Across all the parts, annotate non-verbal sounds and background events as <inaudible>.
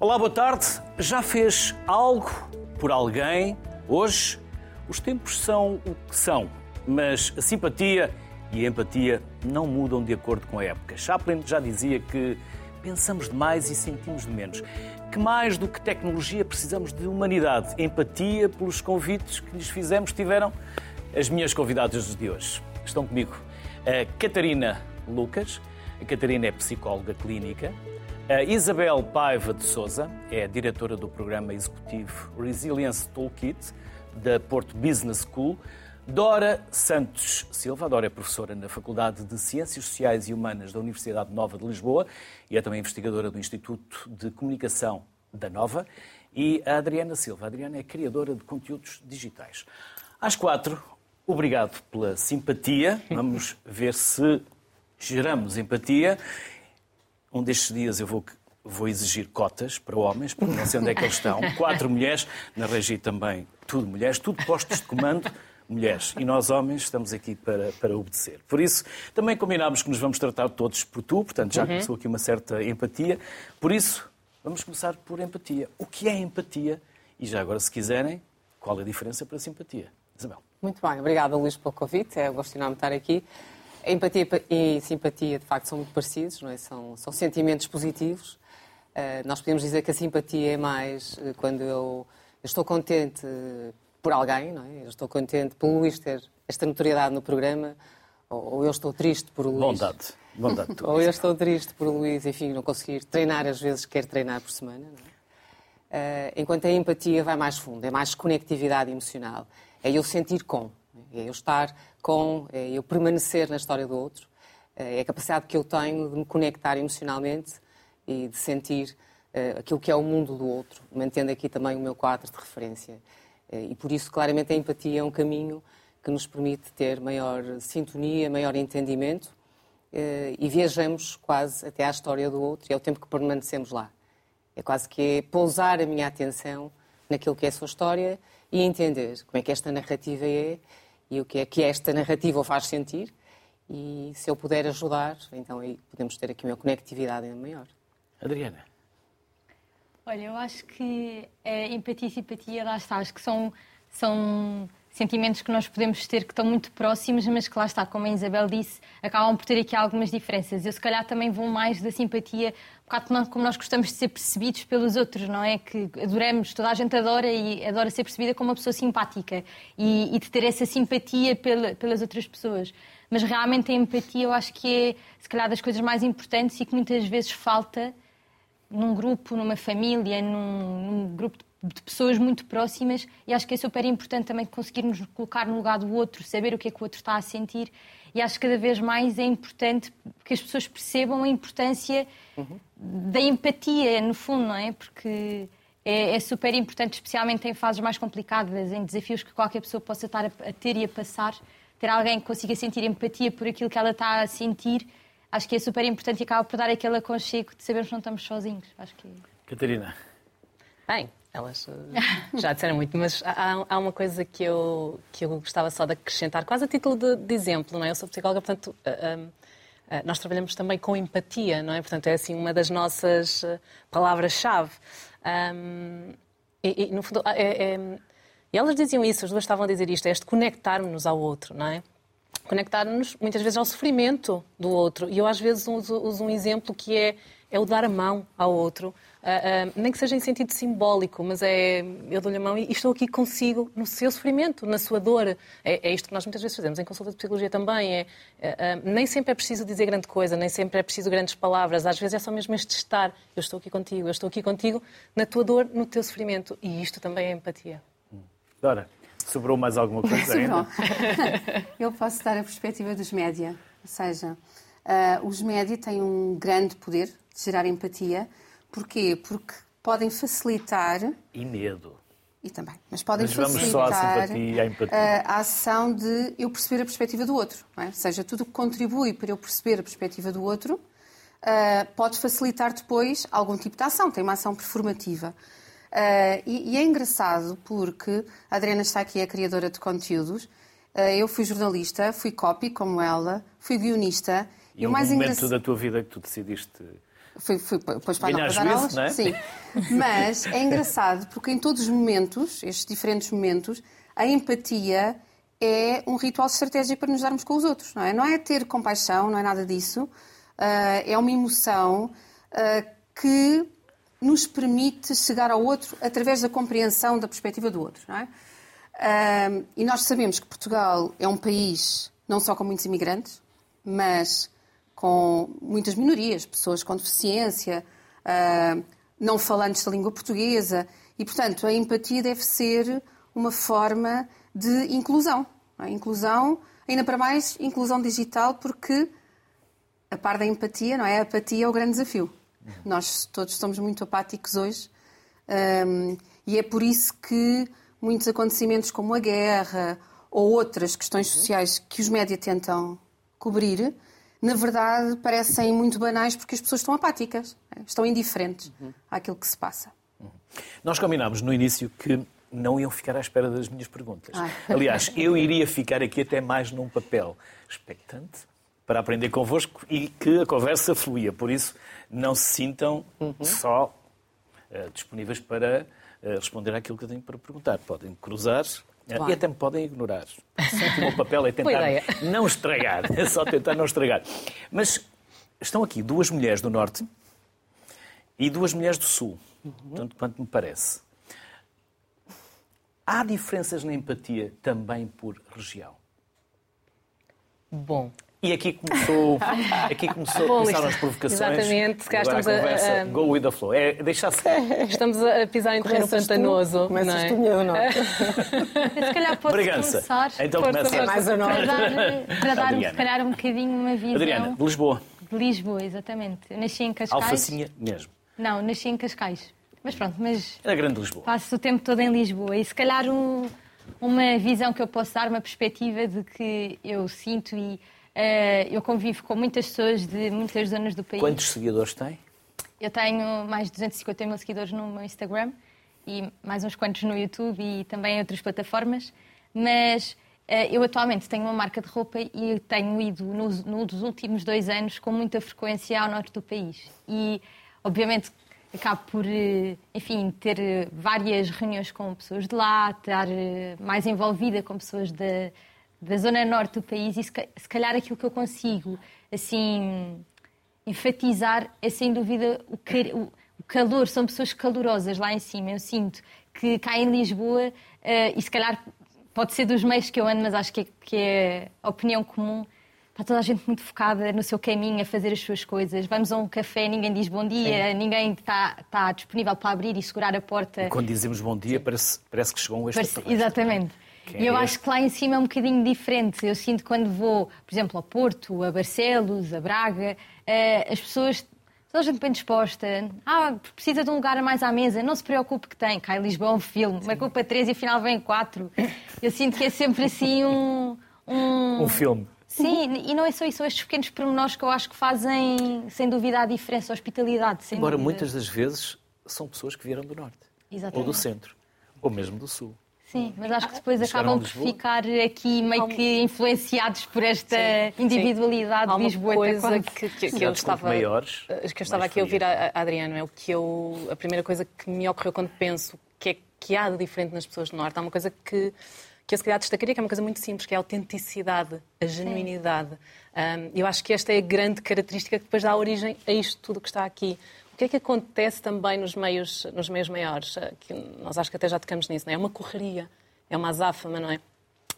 Olá, boa tarde. Já fez algo por alguém? Hoje, os tempos são o que são, mas a simpatia e a empatia não mudam de acordo com a época. Chaplin já dizia que pensamos demais e sentimos de menos. Que mais do que tecnologia precisamos de humanidade, empatia pelos convites que lhes fizemos tiveram as minhas convidadas de hoje. Estão comigo a Catarina Lucas. A Catarina é psicóloga clínica, a Isabel Paiva de Souza é diretora do programa executivo Resilience Toolkit da Porto Business School. Dora Santos Silva, Dora é professora na Faculdade de Ciências Sociais e Humanas da Universidade Nova de Lisboa e é também investigadora do Instituto de Comunicação da Nova. E a Adriana Silva. A Adriana é criadora de conteúdos digitais. Às quatro, obrigado pela simpatia. Vamos ver se geramos empatia um destes dias eu vou, vou exigir cotas para homens, porque não sei onde é que eles estão. <laughs> Quatro mulheres, na Regi também, tudo mulheres, tudo postos de comando, mulheres. E nós, homens, estamos aqui para, para obedecer. Por isso, também combinámos que nos vamos tratar todos por tu, portanto já uhum. começou aqui uma certa empatia. Por isso, vamos começar por empatia. O que é empatia? E já agora, se quiserem, qual é a diferença para a simpatia? Isabel. Muito bem, obrigada Luís pelo convite, é um gosto enorme estar aqui. A empatia e simpatia, de facto, são muito parecidos, não é? são, são sentimentos positivos. Uh, nós podemos dizer que a simpatia é mais uh, quando eu, eu, estou contente por alguém, não é? eu estou contente por Luís ter esta notoriedade no programa, ou, ou eu estou triste por Luís. Bondade. Bondade <laughs> ou eu estou triste por Luís, enfim, não conseguir treinar às vezes quer treinar por semana. É? Uh, enquanto a empatia vai mais fundo, é mais conectividade emocional. É eu sentir com, é eu estar com é eu permanecer na história do outro, é, é a capacidade que eu tenho de me conectar emocionalmente e de sentir é, aquilo que é o mundo do outro, mantendo aqui também o meu quadro de referência. E por isso, claramente, a empatia é um caminho que nos permite ter maior sintonia, maior entendimento e viajamos quase até à história do outro e é o tempo que permanecemos lá. É quase que é pousar a minha atenção naquilo que é a sua história e entender como é que esta narrativa é e o que é que esta narrativa o faz sentir. E se eu puder ajudar, então aí podemos ter aqui uma conectividade maior. Adriana. Olha, eu acho que a empatia e simpatia, lá está, acho que são, são sentimentos que nós podemos ter que estão muito próximos, mas que lá está, como a Isabel disse, acabam por ter aqui algumas diferenças. Eu se calhar também vou mais da simpatia, um como nós gostamos de ser percebidos pelos outros, não é? Que adoramos, toda a gente adora e adora ser percebida como uma pessoa simpática e, e de ter essa simpatia pela, pelas outras pessoas. Mas realmente a empatia eu acho que é, se calhar, das coisas mais importantes e que muitas vezes falta num grupo, numa família, num, num grupo de de pessoas muito próximas e acho que é super importante também conseguirmos colocar no lugar do outro, saber o que é que o outro está a sentir e acho que cada vez mais é importante que as pessoas percebam a importância uhum. da empatia, no fundo, não é? Porque é, é, super importante, especialmente em fases mais complicadas, em desafios que qualquer pessoa possa estar a, a ter e a passar, ter alguém que consiga sentir empatia por aquilo que ela está a sentir, acho que é super importante e acaba por dar aquele aconchego de sabermos que não estamos sozinhos. Acho que... Catarina. Bem, elas eh, já disseram muito, mas há, há, uma coisa que eu, que eu gostava só de acrescentar, quase a título de, de exemplo, não é? Eu sou psicóloga, portanto, uh, uh, nós trabalhamos também com empatia, não é? Portanto, é assim uma das nossas palavras-chave. Um, e, e, no fundo, é, é, e elas diziam isso, as duas estavam a dizer isto, é este conectar-nos ao outro, não é? Conectar-nos muitas vezes ao sofrimento do outro. E eu às vezes uso, uso um exemplo que é, é o dar a mão ao outro. Uh, uh, nem que seja em sentido simbólico, mas é eu dou-lhe a mão e estou aqui consigo no seu sofrimento, na sua dor. É, é isto que nós muitas vezes fazemos em consulta de psicologia também. É, uh, nem sempre é preciso dizer grande coisa, nem sempre é preciso grandes palavras. Às vezes é só mesmo este estar. Eu estou aqui contigo, eu estou aqui contigo na tua dor, no teu sofrimento. E isto também é empatia. Dora, sobrou mais alguma coisa <laughs> ainda? eu posso dar a perspectiva dos média. Ou seja, os média têm um grande poder de gerar empatia Porquê? Porque podem facilitar. E medo. E também. Mas podem mas facilitar a, simpatia, a, empatia. a, ação de eu perceber a perspectiva do outro. É? Ou seja, tudo que contribui para eu perceber a perspectiva do outro uh, pode facilitar depois algum tipo de ação. Tem uma ação performativa. Uh, e, e, é engraçado porque a Adriana está aqui, é criadora de conteúdos. Uh, eu fui jornalista, fui copy como ela, fui guionista. E, e o mais momento da tua vida que tu decidiste Foi, foi, depois para, Ganhar juízo, aulas. não é? Sim. Mas é engraçado porque em todos os momentos, estes diferentes momentos, a empatia é um ritual estratégico para nos darmos com os outros, não é? Não é ter compaixão, não é nada disso. Ah, é uma emoção que nos permite chegar ao outro através da compreensão da perspectiva do outro, não é? Ah, e nós sabemos que Portugal é um país não só com muitos imigrantes, mas com muitas minorias, pessoas com deficiência, ah, não falantes da língua portuguesa. E, portanto, a empatia deve ser uma forma de inclusão. é? Inclusão, ainda para mais, inclusão digital, porque a par da empatia, não é? A apatia é o grande desafio. Nós todos estamos muito apáticos hoje hum, e é por isso que muitos acontecimentos como a guerra ou outras questões sociais que os média tentam cobrir, na verdade parecem muito banais porque as pessoas estão apáticas, é? estão indiferentes àquilo que se passa. Nós combinámos no início que não iam ficar à espera das minhas perguntas. Ai. Aliás, <laughs> eu iria ficar aqui até mais num papel expectante para aprender convosco e que a conversa fluía. Por isso, não se sintam só eh, disponíveis para eh, responder àquilo que eu tenho para perguntar. Podem cruzar eh, e até me podem ignorar. <laughs> Sempre o meu papel é tentar não estragar. É só tentar não estragar. Mas estão aqui duas mulheres do Norte e duas mulheres do Sul, tanto quanto me parece. Há diferenças na empatia também por região. Bom, E aqui começou, <laughs> aqui começou, Bom, começaram as provocações. exatamente, se estamos a- conversa, a- go with the flow. É deixar-se. estamos a pisar em terreno tu, pantanoso. Começas não é? tu, não. <laughs> Se calhar posso Bragança. começar Então começa. para, Mais ou não. para dar, para dar se calhar um bocadinho uma visão Adriana, de Lisboa, de Lisboa, exatamente. Eu nasci em Cascais. alfacinha mesmo. Não, nasci em Cascais. Mas pronto, mas É a grande Lisboa. passo o tempo todo em Lisboa e se calhar um- uma visão que eu posso dar, uma perspectiva de que eu sinto e eu convivo com muitas pessoas de muitas zonas do país. Quantos seguidores tem? Eu tenho mais de 250 mil seguidores no meu Instagram e mais uns quantos no YouTube e também em outras plataformas. Mas eh, eu atualmente tenho uma marca de roupa e tenho ido nos, nos últimos dois anos com muita frequência ao norte do país. E, obviamente, acabo por, eh, enfim, ter eh, várias reuniões com pessoas de lá, estar eh, mais envolvida com pessoas da, da zona norte do país e se ca- se calhar aquilo que eu consigo, assim, enfatizar é sem dúvida o, car- o- calor, são pessoas calorosas lá em cima. Eu sinto que cá em Lisboa, eh, e se calhar pode ser dos meios que eu ando, mas acho que é, que é a opinião comum. Está toda a gente muito focada no seu caminho, a fazer as suas coisas. Vamos a um café, ninguém diz bom dia, ninguém está, está disponível para abrir e segurar a porta. Quando dizemos bom dia, parece, parece que chegou um extra Parece- Exatamente. Quem E eu é acho que lá em cima é um bocadinho diferente. Eu sinto quando vou, por exemplo, ao Porto, a Barcelos, a Braga, eh, as pessoas, toda a gente bem disposta. Ah, precisa de um lugar mais à mesa, não se preocupe que tem. Cá em Lisboa é um filme, marcou para três e afinal vem quatro. Eu sinto que é sempre assim um. um... Um filme. Sim, e não é só isso, são estes pequenos pormenores que eu acho que fazem, sem dúvida, a diferença, a hospitalidade. Sem Embora dúvida. muitas das vezes são pessoas que vieram do Norte. Ou Exatamente. do Centro. Ou mesmo do Sul. Sim, mas acho que depois acabam por ficar aqui meio que influenciados por esta individualidade Há uma lisboeta coisa quase. que, que- que eu estava, maiores, que eu estava aqui a ouvir a, a Adriana, é o que eu, a primeira coisa que me ocorreu quando penso que é que há de diferente nas pessoas do Norte, há uma coisa que, que eu se calhar destacaria, que é uma coisa muito simples, que é a autenticidade, a genuinidade. Um, eu acho que esta é a grande característica que depois dá origem a isto tudo que está aqui. Que é que acontece também nos meios, nos meios maiores? Uh, Que nós acho que até já tocamos nisso, não é? É uma correria, é uma azáfama, não é?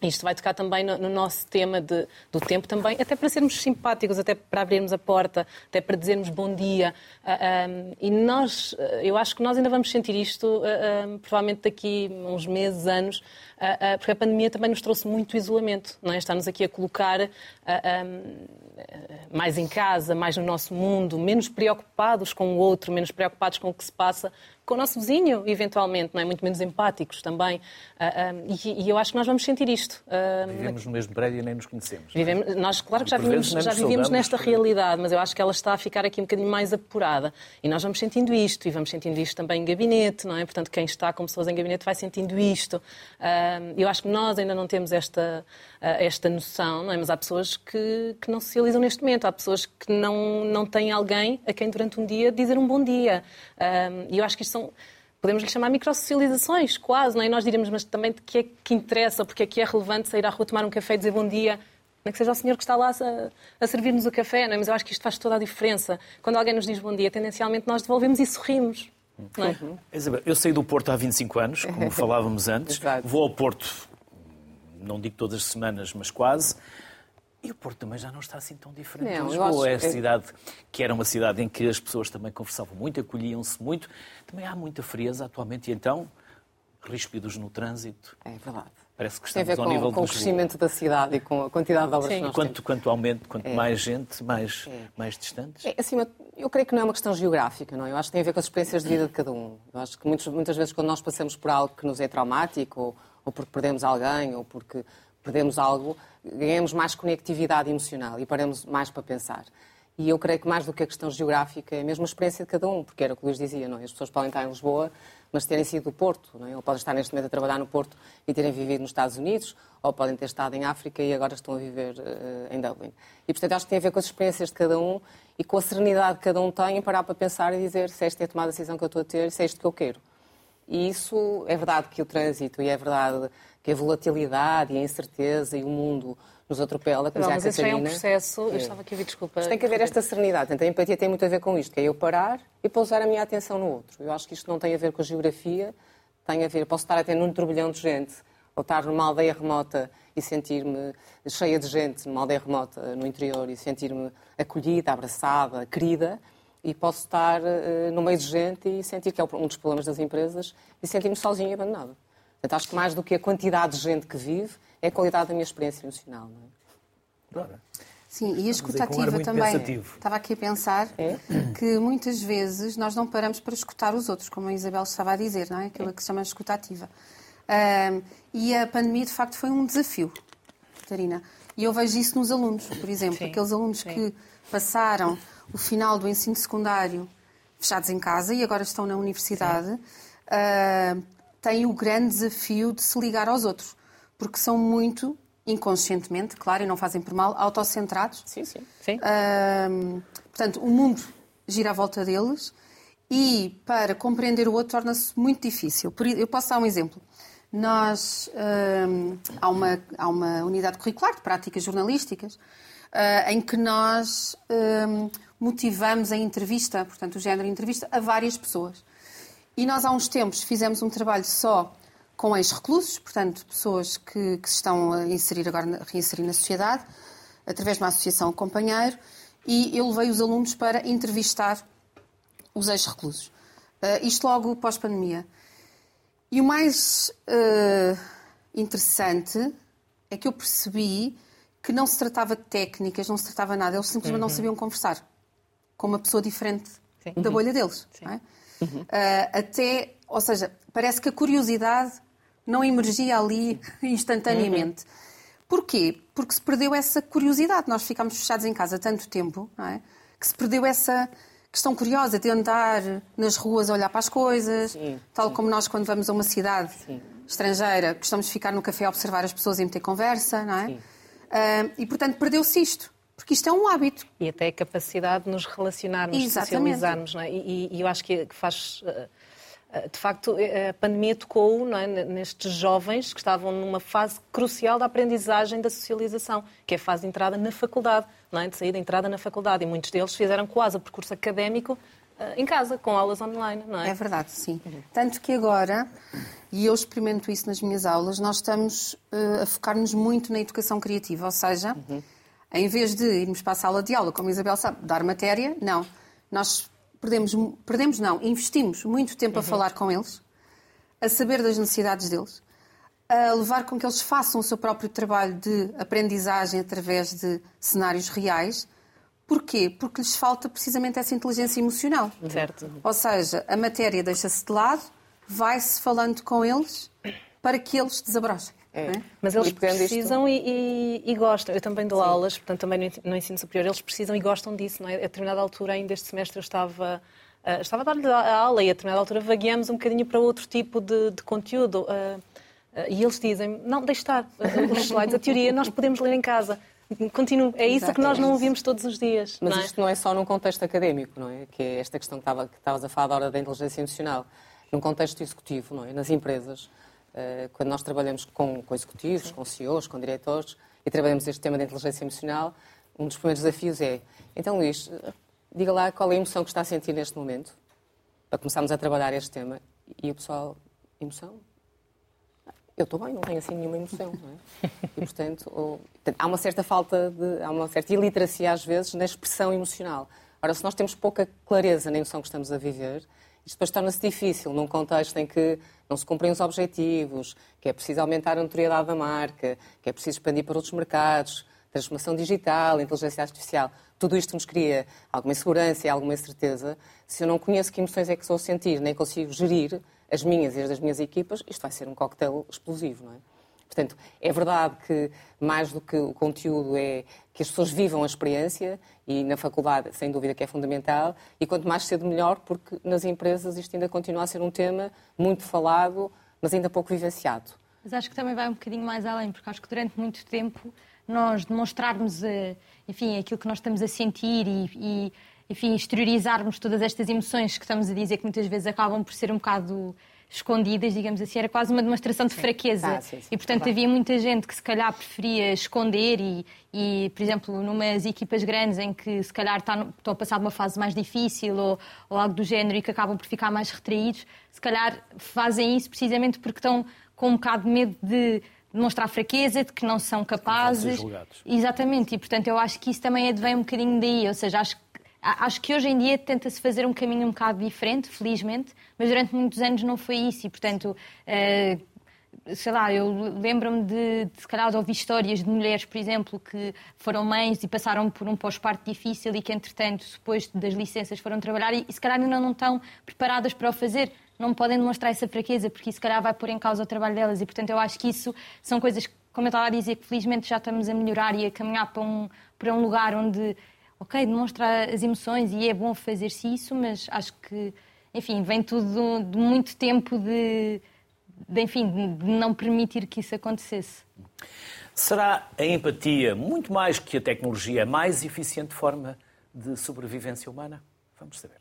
Isto vai tocar também no, no nosso tema de- do tempo também, até para sermos simpáticos, até para abrirmos a porta, até para dizermos bom dia. Ah, ah, e nós, ah, eu acho que nós ainda vamos sentir isto, ah, ah, provavelmente daqui uns meses, anos, ah, porque a pandemia também nos trouxe muito isolamento, não é? Está-nos aqui a colocar ah, mais em casa, mais no nosso mundo, menos preocupados com o outro, menos preocupados com o que se passa com o nosso vizinho, eventualmente, não é? Muito menos empáticos também. Uh, e, e, eu acho que nós vamos sentir isto. Vivemos no mesmo prédio e nem nos conhecemos. Vivemos, nós, claro que já vivemos, já vivemos nesta realidade, mas eu acho que ela está a ficar aqui um bocadinho mais apurada. E nós vamos sentindo isto, e vamos sentindo isto também em gabinete, não é? Portanto, quem está com pessoas em gabinete vai sentindo isto. eu acho que nós ainda não temos esta, esta noção, não é? Mas há pessoas que, que não socializam neste momento, há pessoas que não, não têm alguém a quem durante um dia dizer um bom dia. E eu acho que isto são podemos lhe chamar microsocializações, quase, não é? E nós diremos, mas também de que é que interessa, porque é que é relevante sair à rua tomar um café e dizer bom dia, não é que seja o senhor que está lá a, a servir-nos o café, não é? Mas eu acho que isto faz toda a diferença. Quando alguém nos diz bom dia, tendencialmente nós devolvemos e sorrimos. Não é? Isabel, eu saí do Porto há 25 anos, como <laughs> falávamos antes. Vou ao Porto, não digo todas as semanas, mas quase. E o Porto também já não está assim tão diferente. Não, Lisboa é a cidade que era uma cidade em que as pessoas também conversavam muito, acolhiam-se muito. Também há muita frieza atualmente e então ríspidos no trânsito. É verdade. Parece que estamos Tem a ver ao com, nível com o crescimento da cidade e com a quantidade de obras Sim. que nós quanto. Quanto aumento, quanto é. mais gente, mais, é. mais distantes. É, assim, eu creio que não é uma questão geográfica, não é? Eu acho que tem a ver com as experiências de vida de cada um. Eu acho que muitas, muitas vezes quando nós passamos por algo que nos é traumático, ou, ou porque perdemos alguém, ou porque perdemos algo, ganhamos mais conectividade emocional e paramos mais para pensar. E eu creio que mais do que a questão geográfica é a mesma experiência de cada um, porque era o que o Luís dizia, não é? As pessoas podem estar em Lisboa, mas terem sido do Porto, não é? Ou podem estar neste momento a trabalhar no Porto e terem vivido nos Estados Unidos, ou podem ter estado em África e agora estão a viver uh, em Dublin. E, portanto, acho que tem a ver com as experiências de cada um e com a serenidade que cada um tem em parar para pensar e dizer se esta é a tomada de decisão que eu estou a ter, se é isto que eu quero. E isso é verdade que o trânsito e é verdade que a volatilidade e a incerteza e o mundo nos atropela. Não, mas isso é um processo. Eu estava aqui a ouvir, desculpa. Mas tem que haver esta serenidade. Então, a empatia tem muito a ver com isto, que é eu parar e pousar a minha atenção no outro. Eu acho que isto não tem a ver com a geografia, tem a ver. Posso estar até num turbilhão de gente, ou estar numa aldeia remota e sentir-me cheia de gente, numa aldeia remota no interior, e sentir-me acolhida, abraçada, querida. E posso estar uh, no meio de gente e sentir que é um dos problemas das empresas e sentir-me sozinha e abandonada. Portanto, acho que mais do que a quantidade de gente que vive, é a qualidade da minha experiência emocional. Não é? Claro. Sim, e a escutativa também. Pensativo. Estava aqui a pensar é? que muitas vezes nós não paramos para escutar os outros, como a Isabel estava a dizer, não é? Aquilo é. que se chama escutativa. Um, e a pandemia, de facto, foi um desafio, Catarina. E eu vejo isso nos alunos, por exemplo. Sim. Aqueles alunos Sim. que passaram o final do ensino secundário fechados em casa e agora estão na universidade, uh, têm o grande desafio de se ligar aos outros, porque são muito inconscientemente, claro, e não fazem por mal, autocentrados. Sim, sim. sim. portanto, o mundo gira à volta deles e para compreender o outro torna-se muito difícil. Eu posso dar um exemplo. Nós, há, uma, há uma unidade curricular de práticas jornalísticas uh, em que nós motivamos a entrevista, portanto, o género de entrevista, a várias pessoas. E nós, há uns tempos, fizemos um trabalho só com ex-reclusos, portanto, pessoas que, que, se estão a inserir agora, a reinserir na sociedade, através de uma associação companheiro, e eu levei os alunos para entrevistar os ex-reclusos. Uh, isto logo pós-pandemia. E o mais uh, interessante é que eu percebi que não se tratava de técnicas, não se tratava de nada, eles simplesmente uhum. não sabiam conversar com uma pessoa diferente Sim. da bolha deles. É? Uhum. Uh, até, ou seja, parece que a curiosidade não emergia ali <laughs> instantaneamente. Uhum. Porquê? Porque se perdeu essa curiosidade. Nós ficámos fechados em casa tanto tempo, é? que se perdeu essa questão curiosa de andar nas ruas a olhar para as coisas, sim, tal sim. como nós quando vamos a uma cidade sim. estrangeira gostamos de ficar no café a observar as pessoas e meter conversa, não é? Uh, e portanto perdeu-se isto. Porque isto é um hábito. E até a capacidade de nos relacionarmos, de socializarmos. Não é? e, e, eu acho que faz uh, eh, de facto, eh, a pandemia tocou é, nestes jovens que estavam numa fase crucial da aprendizagem da socialização, que é a fase de entrada na faculdade, não é? de saída, entrada na faculdade. E muitos deles fizeram quase o percurso académico em casa, com aulas online, não é? É verdade, sim. Tanto que agora, e eu experimento isso nas minhas aulas, nós estamos uh, a focar-nos muito na educação criativa, ou seja, uhum. Em vez de irmos para a sala de aula, como a Isabel sabe, dar matéria, não. Nós perdemos, perdemos não, investimos muito tempo uhum. a falar com eles, a saber das necessidades deles, a levar com que eles façam o seu próprio trabalho de aprendizagem através de cenários reais, Porquê? Porque lhes falta precisamente essa inteligência emocional. Certo. Ou seja, a matéria deixa-se de lado, vai-se falando com eles para que eles desabrochem. É. não é? Mas eles E precisam e, e- e gostam. Eu também dou aulas, portanto, também no en- no ensino superior, eles precisam e gostam disso. Não é? A determinada altura, ainda este semestre, eu estava, ah, estava a dar-lhe a aula e a determinada altura vagueamos um bocadinho para outro tipo de, de conteúdo. ah, ah, e eles dizem, não, deixe estar, os slides, a teoria nós podemos ler em casa. Continuo. É isso que nós não ouvimos todos os dias. Mas não é? isto não é só num contexto académico, não é? Que é esta questão que, estava, que estavas a falar da hora da inteligência emocional. Num contexto executivo, não é? Nas empresas, quando nós trabalhamos com, com executivos, com CEOs, com diretores, e trabalhamos este tema da inteligência emocional, um dos primeiros desafios é, então Luís, eh, diga lá qual é a emoção que está a sentir neste momento, para começarmos a trabalhar este tema. E o pessoal, emoção? eu estou bem, não tenho assim nenhuma emoção. Não é? <laughs> E, portanto, ou- portanto, há uma certa falta de. há uma certa iliteracia, às vezes, na expressão emocional. Ora, se nós temos pouca clareza na emoção que estamos a viver, isto depois torna-se difícil num contexto em que não se cumprem os objetivos, que é preciso aumentar a notoriedade da marca, que é preciso expandir para outros mercados, transformação digital, inteligência artificial. Tudo isto nos cria alguma insegurança e alguma incerteza. Se eu não conheço que emoções é que estou a sentir, nem consigo gerir as minhas e as das minhas equipas, isto vai ser um coquetel explosivo, não é? Portanto, é verdade que mais do que o conteúdo é que as pessoas vivam a experiência e na faculdade, sem dúvida, que é fundamental e quanto mais cedo melhor, porque nas empresas isto ainda continua a ser um tema muito falado, mas ainda pouco vivenciado. Mas acho que também vai um bocadinho mais além, porque acho que durante muito tempo nós demonstrarmos, eh, enfim, aquilo que nós estamos a sentir e, e, enfim, exteriorizarmos todas estas emoções que estamos a dizer que muitas vezes acabam por ser um bocado escondidas, digamos assim, era quase uma demonstração de fraqueza. Ah, sim, sim, e, portanto, claro. havia muita gente que se calhar preferia esconder e, e por exemplo, numas equipas grandes em que se calhar está no- estão a passar de uma fase mais difícil ou, ou algo do género e que acabam por ficar mais retraídos, se calhar fazem isso precisamente porque estão com um bocado de medo de demonstrar fraqueza, de que não são capazes. julgados. Exatamente, e portanto eu acho que isso também advém um bocadinho daí, ou seja, acho, que- acho que hoje em dia tenta-se fazer um caminho um bocado diferente, felizmente, mas durante muitos anos não foi isso e portanto. eh, sei lá, eu lembro-me de, de, se calhar, de ouvir histórias de mulheres, por exemplo, que foram mães e passaram por um pós-parto difícil e que, entretanto, depois das licenças foram trabalhar e, se calhar ainda não estão preparadas para o fazer. Não podem demonstrar essa fraqueza, porque isso, se calhar, vai pôr em causa o trabalho delas. E, portanto, eu acho que isso são coisas, como eu estava a dizer, que felizmente já estamos a melhorar e a caminhar para um, para um lugar onde, ok, demonstra as emoções e é bom fazer-se isso, mas acho que, enfim, vem tudo de muito tempo de de, enfim, de não permitir que isso acontecesse. Será a empatia, muito mais que a tecnologia, a mais eficiente forma de sobrevivência humana? Vamos saber.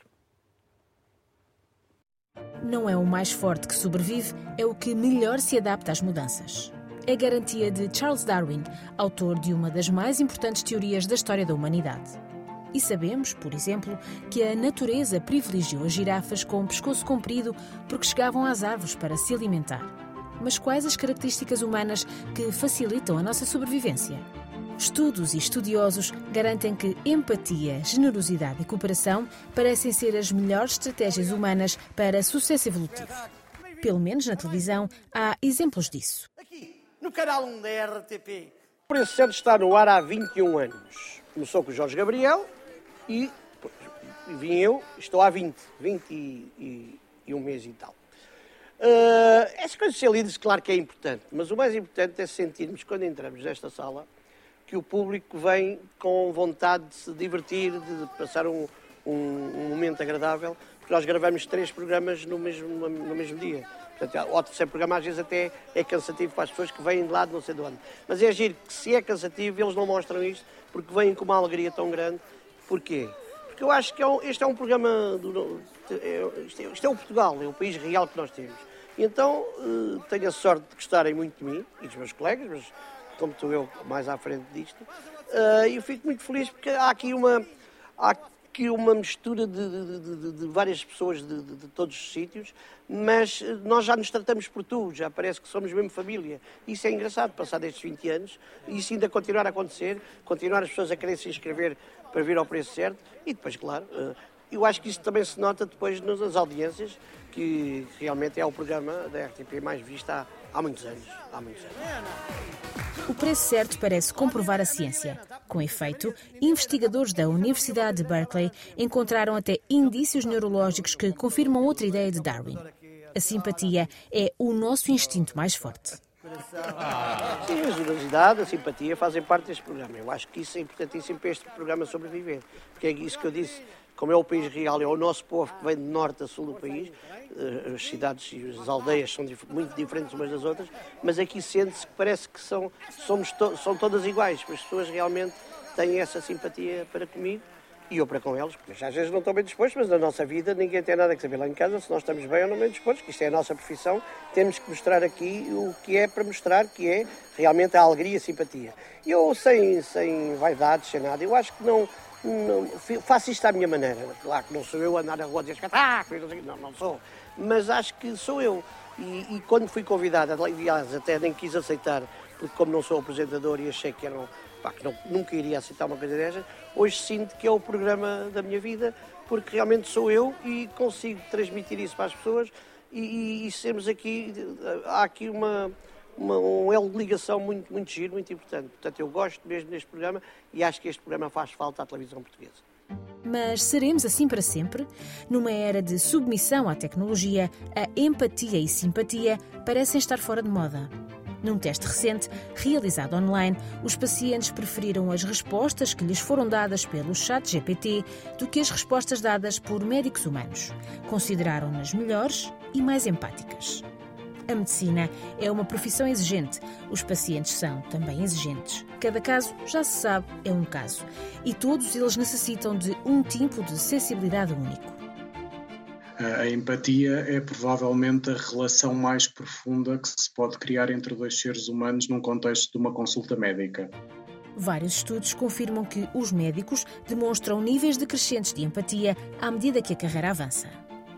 Não é o mais forte que sobrevive, é o que melhor se adapta às mudanças. É a garantia de Charles Darwin, autor de uma das mais importantes teorias da história da humanidade. E sabemos, por exemplo, que a natureza privilegiou as girafas com um pescoço comprido porque chegavam às árvores para se alimentar. Mas quais as características humanas que facilitam a nossa sobrevivência? Estudos e estudiosos garantem que empatia, generosidade e cooperação parecem ser as melhores estratégias humanas para sucesso evolutivo. Pelo menos na televisão há exemplos disso. Aqui, no canal 1 da RTP. O Preço Certo está no ar há 21 anos. Começou com o Jorge Gabriel e pois, vim eu, estou há 20, 20 e, e- e um mês e tal. Uh, essas coisas de ser líderes, claro que é importante, mas o mais importante é sentirmos, quando entramos nesta sala, que o público vem com vontade de se divertir, de passar um, um- um momento agradável, porque nós gravamos três programas no mesmo, no mesmo dia. Portanto, o terceiro programa às vezes até é cansativo para as pessoas que vêm de lá de não sei de onde. Mas é giro que se é cansativo, eles não mostram isto, porque vêm com uma alegria tão grande. Porquê? Porque eu acho que é um- este é um programa. Do, é- isto, é, isto é o Portugal, é o país real que nós temos. E então eh, tenho a sorte de gostarem muito de mim e dos meus colegas, mas como estou eu mais à frente disto, eh, eu fico muito feliz porque há aqui uma, há aqui uma mistura de, de- de- de- várias pessoas de, todos os sítios, mas eh, nós já nos tratamos por tu, já parece que somos mesmo família. Isso é engraçado, passar destes 20 anos, e isso ainda continuar a acontecer, continuar as pessoas a querer se inscrever para vir ao preço certo, e depois, claro, eh, eu acho que isso também se nota depois nas audiências, que realmente é o programa da RTP mais visto há, há muitos anos. Há muitos anos. O preço certo parece comprovar a ciência. Com efeito, investigadores da Universidade de Berkeley encontraram até indícios neurológicos que confirmam outra ideia de Darwin. A simpatia é o nosso instinto mais forte. Sim, a generosidade, a simpatia fazem parte deste programa. Eu acho que isso é importantíssimo para este programa sobreviver. Porque é isso que eu disse, como é o país real, é o nosso povo que vem de norte a sul do país, eh, as cidades e as aldeias são muito diferentes umas das outras, mas aqui sente-se que parece que são, somos to são todas iguais. As pessoas realmente têm essa simpatia para comigo e eu para com eles, porque às vezes não estão bem dispostos, mas na nossa vida ninguém tem nada que saber lá em casa se nós estamos bem ou não bem dispostos, que isto é a nossa profissão, temos que mostrar aqui o que é para mostrar, que é realmente a alegria e a simpatia. Eu, sem, sem vaidades, sem nada, eu acho que não, não, faço isto à minha maneira. Claro que não sou eu a andar na rua a dizer espetáculo, não, não sou, mas acho que sou eu. E, e quando fui convidada, aliás, até nem quis aceitar, porque como não sou apresentador e achei que eram pá, que não, nunca iria aceitar uma coisa destas, hoje sinto que é o programa da minha vida, porque realmente sou eu e consigo transmitir isso para as pessoas e, e, e sermos aqui, há aqui uma, uma, um elo de ligação muito, muito giro, muito importante. Portanto, eu gosto mesmo deste programa e acho que este programa faz falta à televisão portuguesa. Mas seremos assim para sempre? Numa era de submissão à tecnologia, a empatia e simpatia parecem estar fora de moda. Num teste recente, realizado online, os pacientes preferiram as respostas que lhes foram dadas pelo chat GPT do que as respostas dadas por médicos humanos. Consideraram-nas melhores e mais empáticas. A medicina é uma profissão exigente. Os pacientes são também exigentes. Cada caso, já se sabe, é um caso. E todos eles necessitam de um tipo de sensibilidade único. A empatia é provavelmente a relação mais profunda que se pode criar entre dois seres humanos num contexto de uma consulta médica. Vários estudos confirmam que os médicos demonstram níveis decrescentes de empatia à medida que a carreira avança.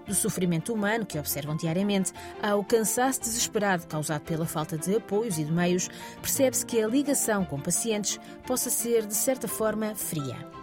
Do sofrimento humano que observam diariamente ao cansaço desesperado causado pela falta de apoios e de meios, percebe-se que a ligação com pacientes possa ser, de certa forma, fria.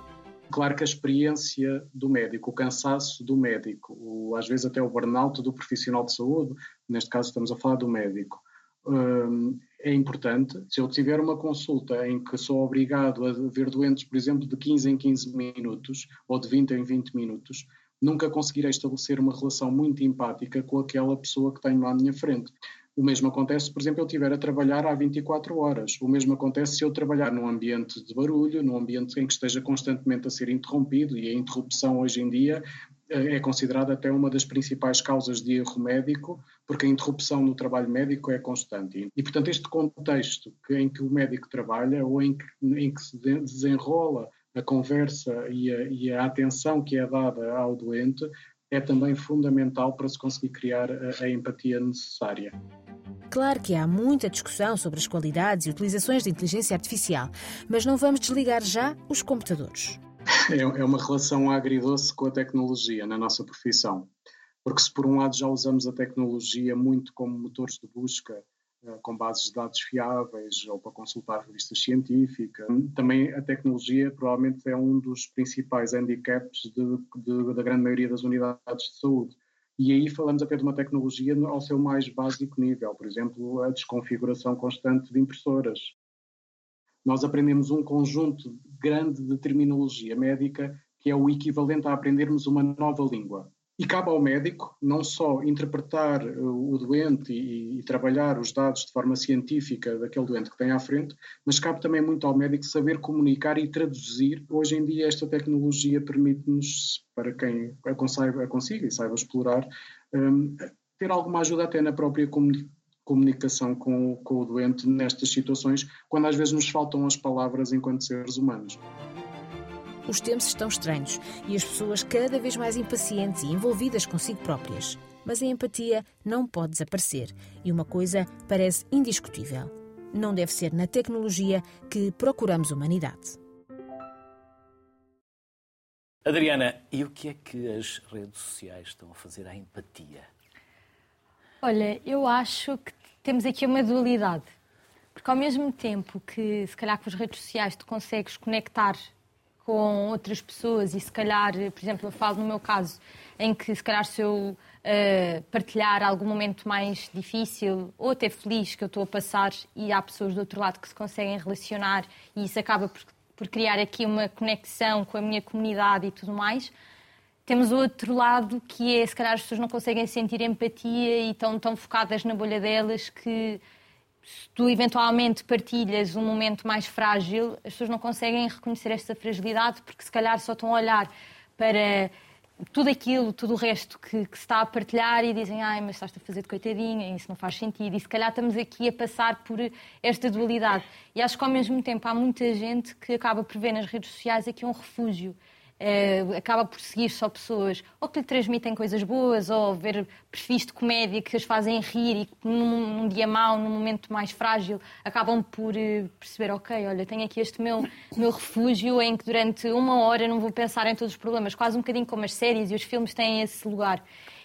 Claro que a experiência do médico, o cansaço do médico, o, às vezes até o burnout do profissional de saúde, neste caso estamos a falar do médico, hum, é importante. Se eu tiver uma consulta em que sou obrigado a ver doentes, por exemplo, de 15 em 15 minutos ou de 20 em 20 minutos, nunca conseguirei estabelecer uma relação muito empática com aquela pessoa que tenho lá à minha frente. O mesmo acontece, por exemplo, eu estiver a trabalhar há 24 horas. O mesmo acontece se eu trabalhar num ambiente de barulho, num ambiente em que esteja constantemente a ser interrompido, e a interrupção hoje em dia eh, é considerada até uma das principais causas de erro médico, porque a interrupção no trabalho médico é constante. E, portanto, este contexto em que o médico trabalha ou em que, em que se desenrola a conversa e a, e a atenção que é dada ao doente é também fundamental para se conseguir criar a, a empatia necessária. Claro que há muita discussão sobre as qualidades e utilizações da inteligência artificial, mas não vamos desligar já os computadores. É, é uma relação agridoce com a tecnologia na nossa profissão. Porque se por um lado já usamos a tecnologia muito como motores de busca eh, com bases de dados fiáveis ou para consultar revistas científicas. Também a tecnologia provavelmente é um dos principais handicaps de, de, da grande maioria das unidades de saúde. E aí falamos até de uma tecnologia ao seu mais básico nível, por exemplo, a desconfiguração constante de impressoras. Nós aprendemos um conjunto grande de terminologia médica que é o equivalente a aprendermos uma nova língua. E cabe ao médico não só interpretar eh, o doente e, e, trabalhar os dados de forma científica daquele doente que tem à frente, mas cabe também muito ao médico saber comunicar e traduzir. Hoje em dia, esta tecnologia permite-nos, para quem a consiga, a consiga e saiba explorar, um, ter alguma ajuda até na própria comunicação com, com o doente nestas situações, quando às vezes nos faltam as palavras enquanto seres humanos. Os tempos estão estranhos e as pessoas cada vez mais impacientes e envolvidas consigo próprias. Mas a empatia não pode desaparecer e uma coisa parece indiscutível: não deve ser na tecnologia que procuramos humanidade. Adriana, e o que é que as redes sociais estão a fazer à empatia? Olha, eu acho que temos aqui uma dualidade. Porque ao mesmo tempo que, se calhar, com as redes sociais tu consegues conectar com outras pessoas e se calhar, por exemplo, eu falo no meu caso, em que se calhar se eu uh, partilhar algum momento mais difícil ou até feliz que eu estou a passar e há pessoas do outro lado que se conseguem relacionar e isso acaba por, por criar aqui uma conexão com a minha comunidade e tudo mais. Temos o outro lado que é, se calhar as pessoas não conseguem sentir empatia e estão tão focadas na bolha delas que se tu eventualmente partilhas um momento mais frágil, as pessoas não conseguem reconhecer esta fragilidade porque se calhar só estão a olhar para tudo aquilo, tudo o resto que, que, se está a partilhar e dizem, ai, mas estás a fazer de coitadinha, isso não faz sentido. E se calhar estamos aqui a passar por esta dualidade. E acho que ao mesmo tempo há muita gente que acaba por ver nas redes sociais aqui um refúgio uh, acaba por seguir só pessoas ou que lhe transmitem coisas boas, ou ver perfis de comédia que as fazem rir e que num, num dia mau, num momento mais frágil, acabam por uh, perceber, ok, olha, tenho aqui este meu, meu refúgio em que durante uma hora não vou pensar em todos os problemas, quase um bocadinho como as séries e os filmes têm esse lugar.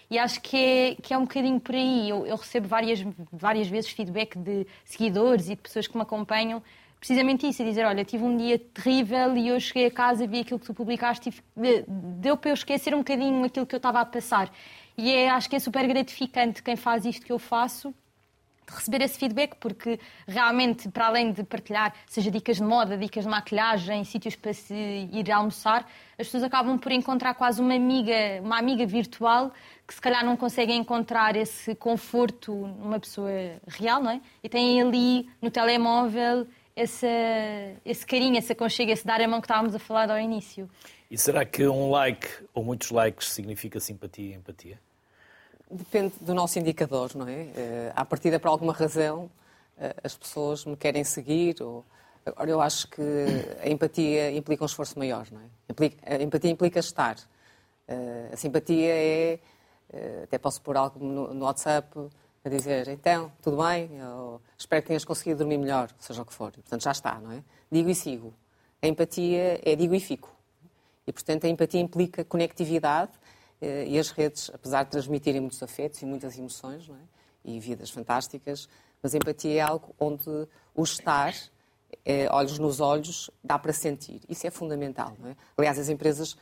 E acho que é, que é um bocadinho por aí. Eu, eu recebo várias, várias vezes feedback de seguidores e de pessoas que me acompanham precisamente isso, a dizer, olha, tive um dia terrível e eu cheguei a casa, vi aquilo que tu publicaste e deu para eu esquecer um bocadinho aquilo que eu estava a passar. E é, acho que é super gratificante quem faz isto que eu faço, receber esse feedback, porque realmente, para além de partilhar, seja dicas de moda, dicas de maquilhagem, sítios para se ir almoçar, as pessoas acabam por encontrar quase uma amiga, uma amiga virtual que se calhar não conseguem encontrar esse conforto numa pessoa real, não é? E têm ali no telemóvel esse, esse carinho, esse aconchego, esse dar a mão que estávamos a falar ao início. E será que um like ou muitos likes significa simpatia e empatia? Depende do nosso indicador, não é? Uh, à partida, por alguma razão, uh, as pessoas me querem seguir. Ou... Agora, eu acho que a empatia implica um esforço maior, não é? Implica, a empatia implica estar. Uh, a simpatia é. até posso pôr algo no, no WhatsApp a dizer, então, tudo bem? Eu espero que tenhas conseguido dormir melhor, seja o que for. portanto, já está, não é? Digo e sigo. A empatia é digo e fico. E, portanto, a empatia implica conectividade eh, e as redes, apesar de transmitirem muitos afetos e muitas emoções, não é? E vidas fantásticas, mas a empatia é algo onde o estar, eh, olhos nos olhos, dá para sentir. Isso é fundamental, não é? Aliás, as empresas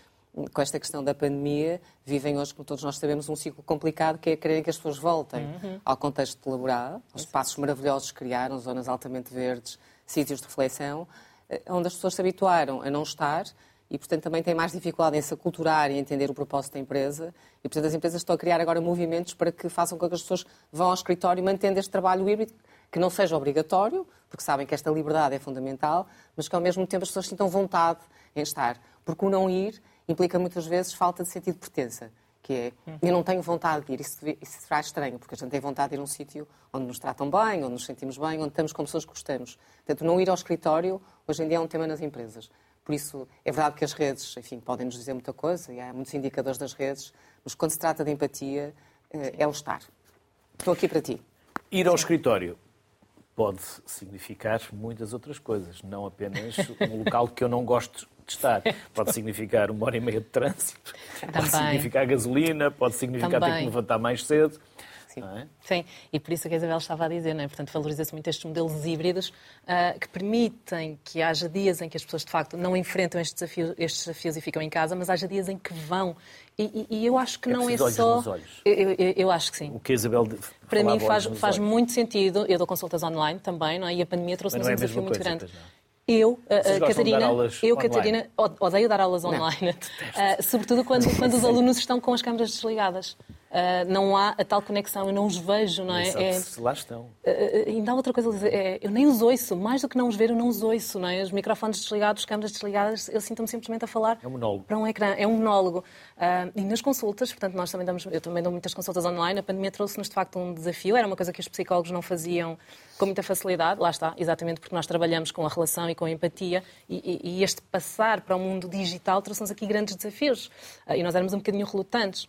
com esta questão da pandemia, vivem hoje, como todos nós sabemos, um ciclo complicado que é querer que as pessoas voltem uhum. ao contexto laboral, aos espaços maravilhosos que criaram, zonas altamente verdes, sítios de reflexão, eh, onde as pessoas se habituaram a não estar e, portanto, também têm mais dificuldade em se aculturar e entender o propósito da empresa. E, portanto, as empresas estão a criar agora movimentos para que façam com que as pessoas vão ao escritório mantendo este trabalho híbrido, que não seja obrigatório, porque sabem que esta liberdade é fundamental, mas que, ao mesmo tempo, as pessoas sintam vontade em estar. Porque o não ir implica muitas vezes falta de sentido de pertença, que é, eu não tenho vontade de ir, isso, isso será estranho, porque a gente tem vontade de ir a um sítio onde nos tratam bem, onde nos sentimos bem, onde estamos com pessoas que gostamos. Portanto, não ir ao escritório, hoje em dia é um tema nas empresas. Por isso, é verdade que as redes, enfim, podem nos dizer muita coisa, e há muitos indicadores das redes, mas quando se trata de empatia, eh, é o estar. Estou aqui para ti. Ir ao escritório pode significar muitas outras coisas, não apenas um local que eu não gosto de estar. Pode significar uma hora e meia de trânsito, Também. pode significar gasolina, pode significar Também. ter que levantar mais cedo. Sim. É? Sim, e por isso que a Isabel estava a dizer, não é? Portanto, valoriza-se muito estes modelos híbridos uh, que permitem que haja dias em que as pessoas, de facto, não enfrentam estes desafios, estes desafios e ficam em casa, mas haja dias em que vão. E, e, e eu acho que é não é só. Nos olhos. Eu, eu, eu, acho que sim. O que a Isabel Para mim faz, faz muito sentido. Eu dou consultas online também, não é? E a pandemia trouxe-nos é um desafio muito grande. Eu, uh, Catarina, eu? Catarina, odeio dar aulas online, <laughs> uh, sobretudo quando, quando os alunos estão com as câmaras desligadas. Uh, não há a tal conexão, eu não os vejo, não é? é se lá estão. Uh, ainda há outra coisa a dizer, é, eu nem os ouço, mais do que não os ver, eu não os ouço, não é? Os microfones desligados, as câmaras desligadas, eu sinto-me simplesmente a falar é um monólogo. para um ecrã, é um monólogo. Uh, e nas consultas, portanto, nós também damos, eu também dou muitas consultas online, a pandemia trouxe-nos de facto um desafio, era uma coisa que os psicólogos não faziam com muita facilidade, lá está, exatamente porque nós trabalhamos com a relação e com a empatia, e, e, e este passar para o mundo digital trouxe-nos aqui grandes desafios. e nós éramos um bocadinho relutantes.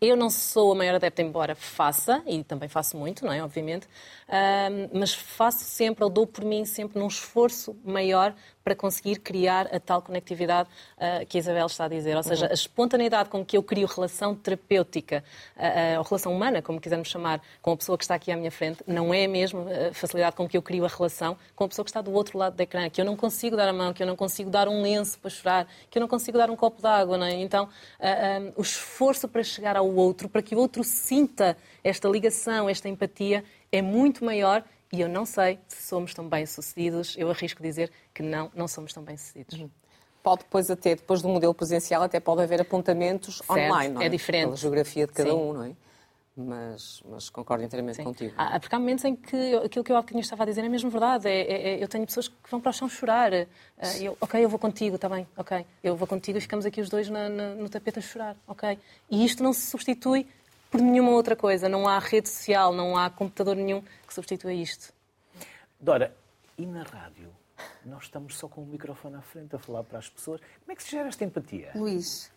Eu não sou a maior adepta, embora faça, e também faço muito, não é? Obviamente, um, mas faço sempre, ou dou por mim sempre num esforço maior para conseguir criar a tal conectividade uh, que a Isabel está a dizer. Ou seja, uhum. a espontaneidade com que eu crio relação terapêutica, uh, ou relação humana, como quisermos chamar, com a pessoa que está aqui à minha frente, não é a mesma facilidade com que eu crio a relação com a pessoa que está do outro lado do ecrã, que eu não consigo dar a mão, que eu não consigo dar um lenço para chorar, que eu não consigo dar um copo de água. Não é? Então, uh, o esforço para chegar ao outro, para que o outro sinta esta ligação, esta empatia, é muito maior e eu não sei se somos tão bem-sucedidos. Eu arrisco dizer que não, não somos tão bem-sucedidos. Uhum. Pode depois até, depois do modelo presencial, até pode haver apontamentos certo, online, não é? É diferente. Pela geografia de cada Sim. um, não é? Mas, mas, concordo inteiramente Sim. contigo. Ah, porque há momentos em que aquilo que eu há bocadinho estava a dizer é mesmo verdade. É, é, é, eu tenho pessoas que vão para o chão chorar. Uh, eu, ok, eu vou contigo, está bem, ok. Eu vou contigo e ficamos aqui os dois na, na, no tapete a chorar, ok. E isto não se substitui por nenhuma outra coisa. Não há rede social, não há computador nenhum que substitua isto. Dora, e na rádio? Nós estamos só com o microfone à frente a falar para as pessoas. Como é que se gera esta empatia? Luís,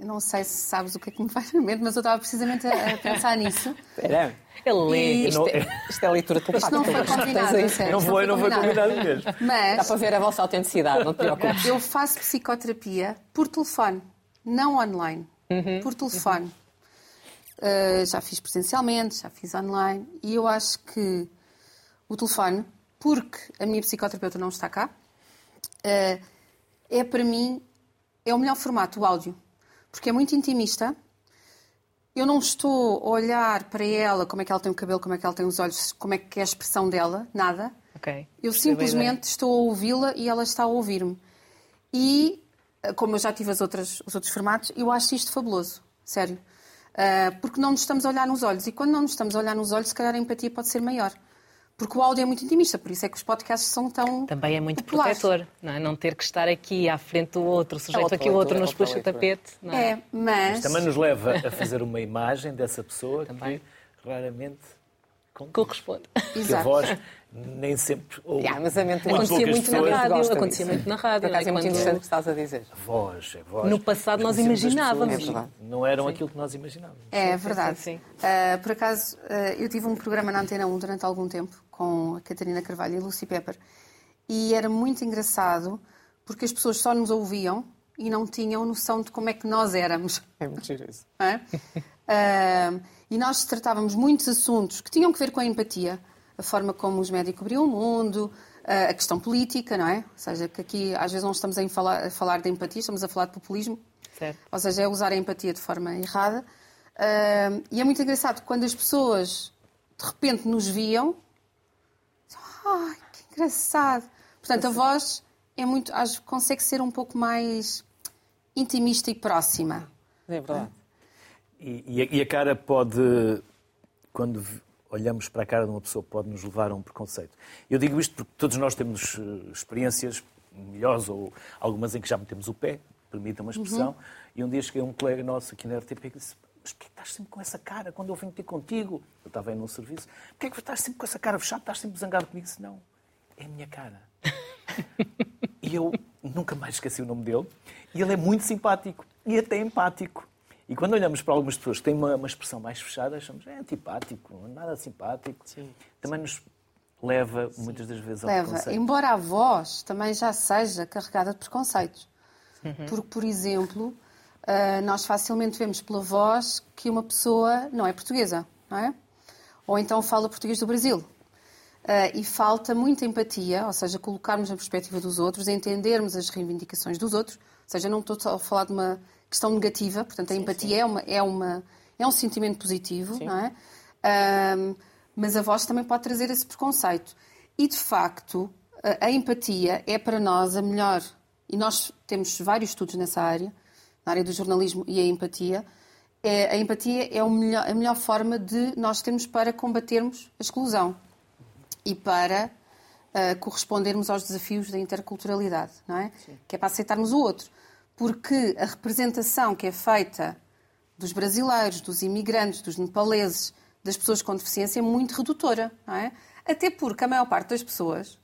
eu não sei se sabes o que é que me faz na mente, mas eu estava precisamente a, pensar nisso. Espera. Ele lê. Isto, é, isto é leitura telepática. Isto não foi combinado, sério. Não foi, não foi combinado mesmo. Mas... Dá para ver a vossa autenticidade, não te preocupes. Eu faço psicoterapia por telefone, não online. Uhum. Por telefone. Uhum. Uh, já fiz presencialmente, já fiz online. E eu acho que o telefone, porque a minha psicoterapeuta não está cá, uh, é para mim é o melhor formato, o áudio. Porque é muito intimista. Eu não estou a olhar para ela, como é que ela tem o cabelo, como é que ela tem os olhos, como é que é a expressão dela, nada. Okay. Eu simplesmente estou a ouvi-la e ela está a ouvir-me. E, eh, como eu já tive as outras, os outros formatos, eu acho isto fabuloso, sério. Uh, porque não nos estamos a olhar nos olhos. E quando não nos estamos a olhar nos olhos, se calhar a empatia pode ser maior. Porque o áudio é muito intimista, por isso é que os podcasts são tão. Também é muito populares. protetor, não, é? não ter que estar aqui à frente do outro, sujeito é a que o outro nos puxa o tapete. Não é? é, mas. Mas também nos leva a fazer uma imagem dessa pessoa também. que raramente corresponde. Que a voz nem sempre. Ou <laughs> yeah, mas a mente acontecia muito na rádio. Acontecia muito na rádio. Por acaso é muito interessante o que estás a dizer. A voz, a voz. No passado nós imaginávamos. É não eram sim. aquilo que nós imaginávamos. É verdade. Sim, sim. Uh, por acaso, uh, eu tive um programa na Antena 1 durante algum tempo com a Catarina Carvalho e a Lucy Pepper e era muito engraçado porque as pessoas só nos ouviam e não tinham noção de como é que nós éramos. É muito giro isso. É? <laughs> Uh, e nós tratávamos muitos assuntos que tinham que ver com a empatia, a forma como os médicos cobriam o mundo, a questão política, não é? Ou seja, que aqui às vezes não estamos a falar, a falar de empatia, estamos a falar de populismo. Certo. Ou seja, é usar a empatia de forma errada. Uh, e é muito engraçado quando as pessoas de repente nos viam. Ai, que engraçado! Portanto, a voz é muito, acho, consegue ser um pouco mais intimista e próxima. É verdade. E, e, a, e a cara pode, quando olhamos para a cara de uma pessoa pode nos levar a um preconceito. Eu digo isto porque todos nós temos eh, experiências melhores ou algumas em que já metemos o pé, permita uma expressão, uhum. e um dia cheguei a um colega nosso aqui na RTP que disse mas porquê estás sempre com essa cara quando eu venho ter contigo? Eu estava aí num serviço. Porquê é que estás sempre com essa cara fechada? Estás sempre zangado comigo? Disse, não, é a minha cara. <laughs> e eu nunca mais esqueci o nome dele. E ele é muito simpático e até empático. E quando olhamos para algumas pessoas que têm uma, uma expressão mais fechada, achamos é antipático, nada simpático. Sim. Também nos leva muitas das vezes ao leva. preconceito. Embora a voz também já seja carregada de preconceitos. Uhum. Porque, por exemplo, uh, nós facilmente vemos pela voz que uma pessoa não é portuguesa, não é? Ou então fala português do Brasil. Uh, e falta muita empatia, ou seja, colocarmos na perspectiva dos outros, entendermos as reivindicações dos outros. Ou seja, não estou a falar de uma questão negativa, portanto, a sim, empatia sim. É, uma, é, uma, é um sentimento positivo, sim. não é? Um, mas a voz também pode trazer esse preconceito. E, de facto, a, a, empatia é para nós a melhor, e nós temos vários estudos nessa área, na área do jornalismo e a empatia, é, a empatia é melhor, a melhor forma de nós termos para combatermos a exclusão e para uh, correspondermos aos desafios da interculturalidade, não é? Que é para aceitarmos o outro porque a representação que é feita dos brasileiros, dos imigrantes, dos nepaleses, das pessoas com deficiência é muito redutora, não é? Até porque a maior parte das pessoas,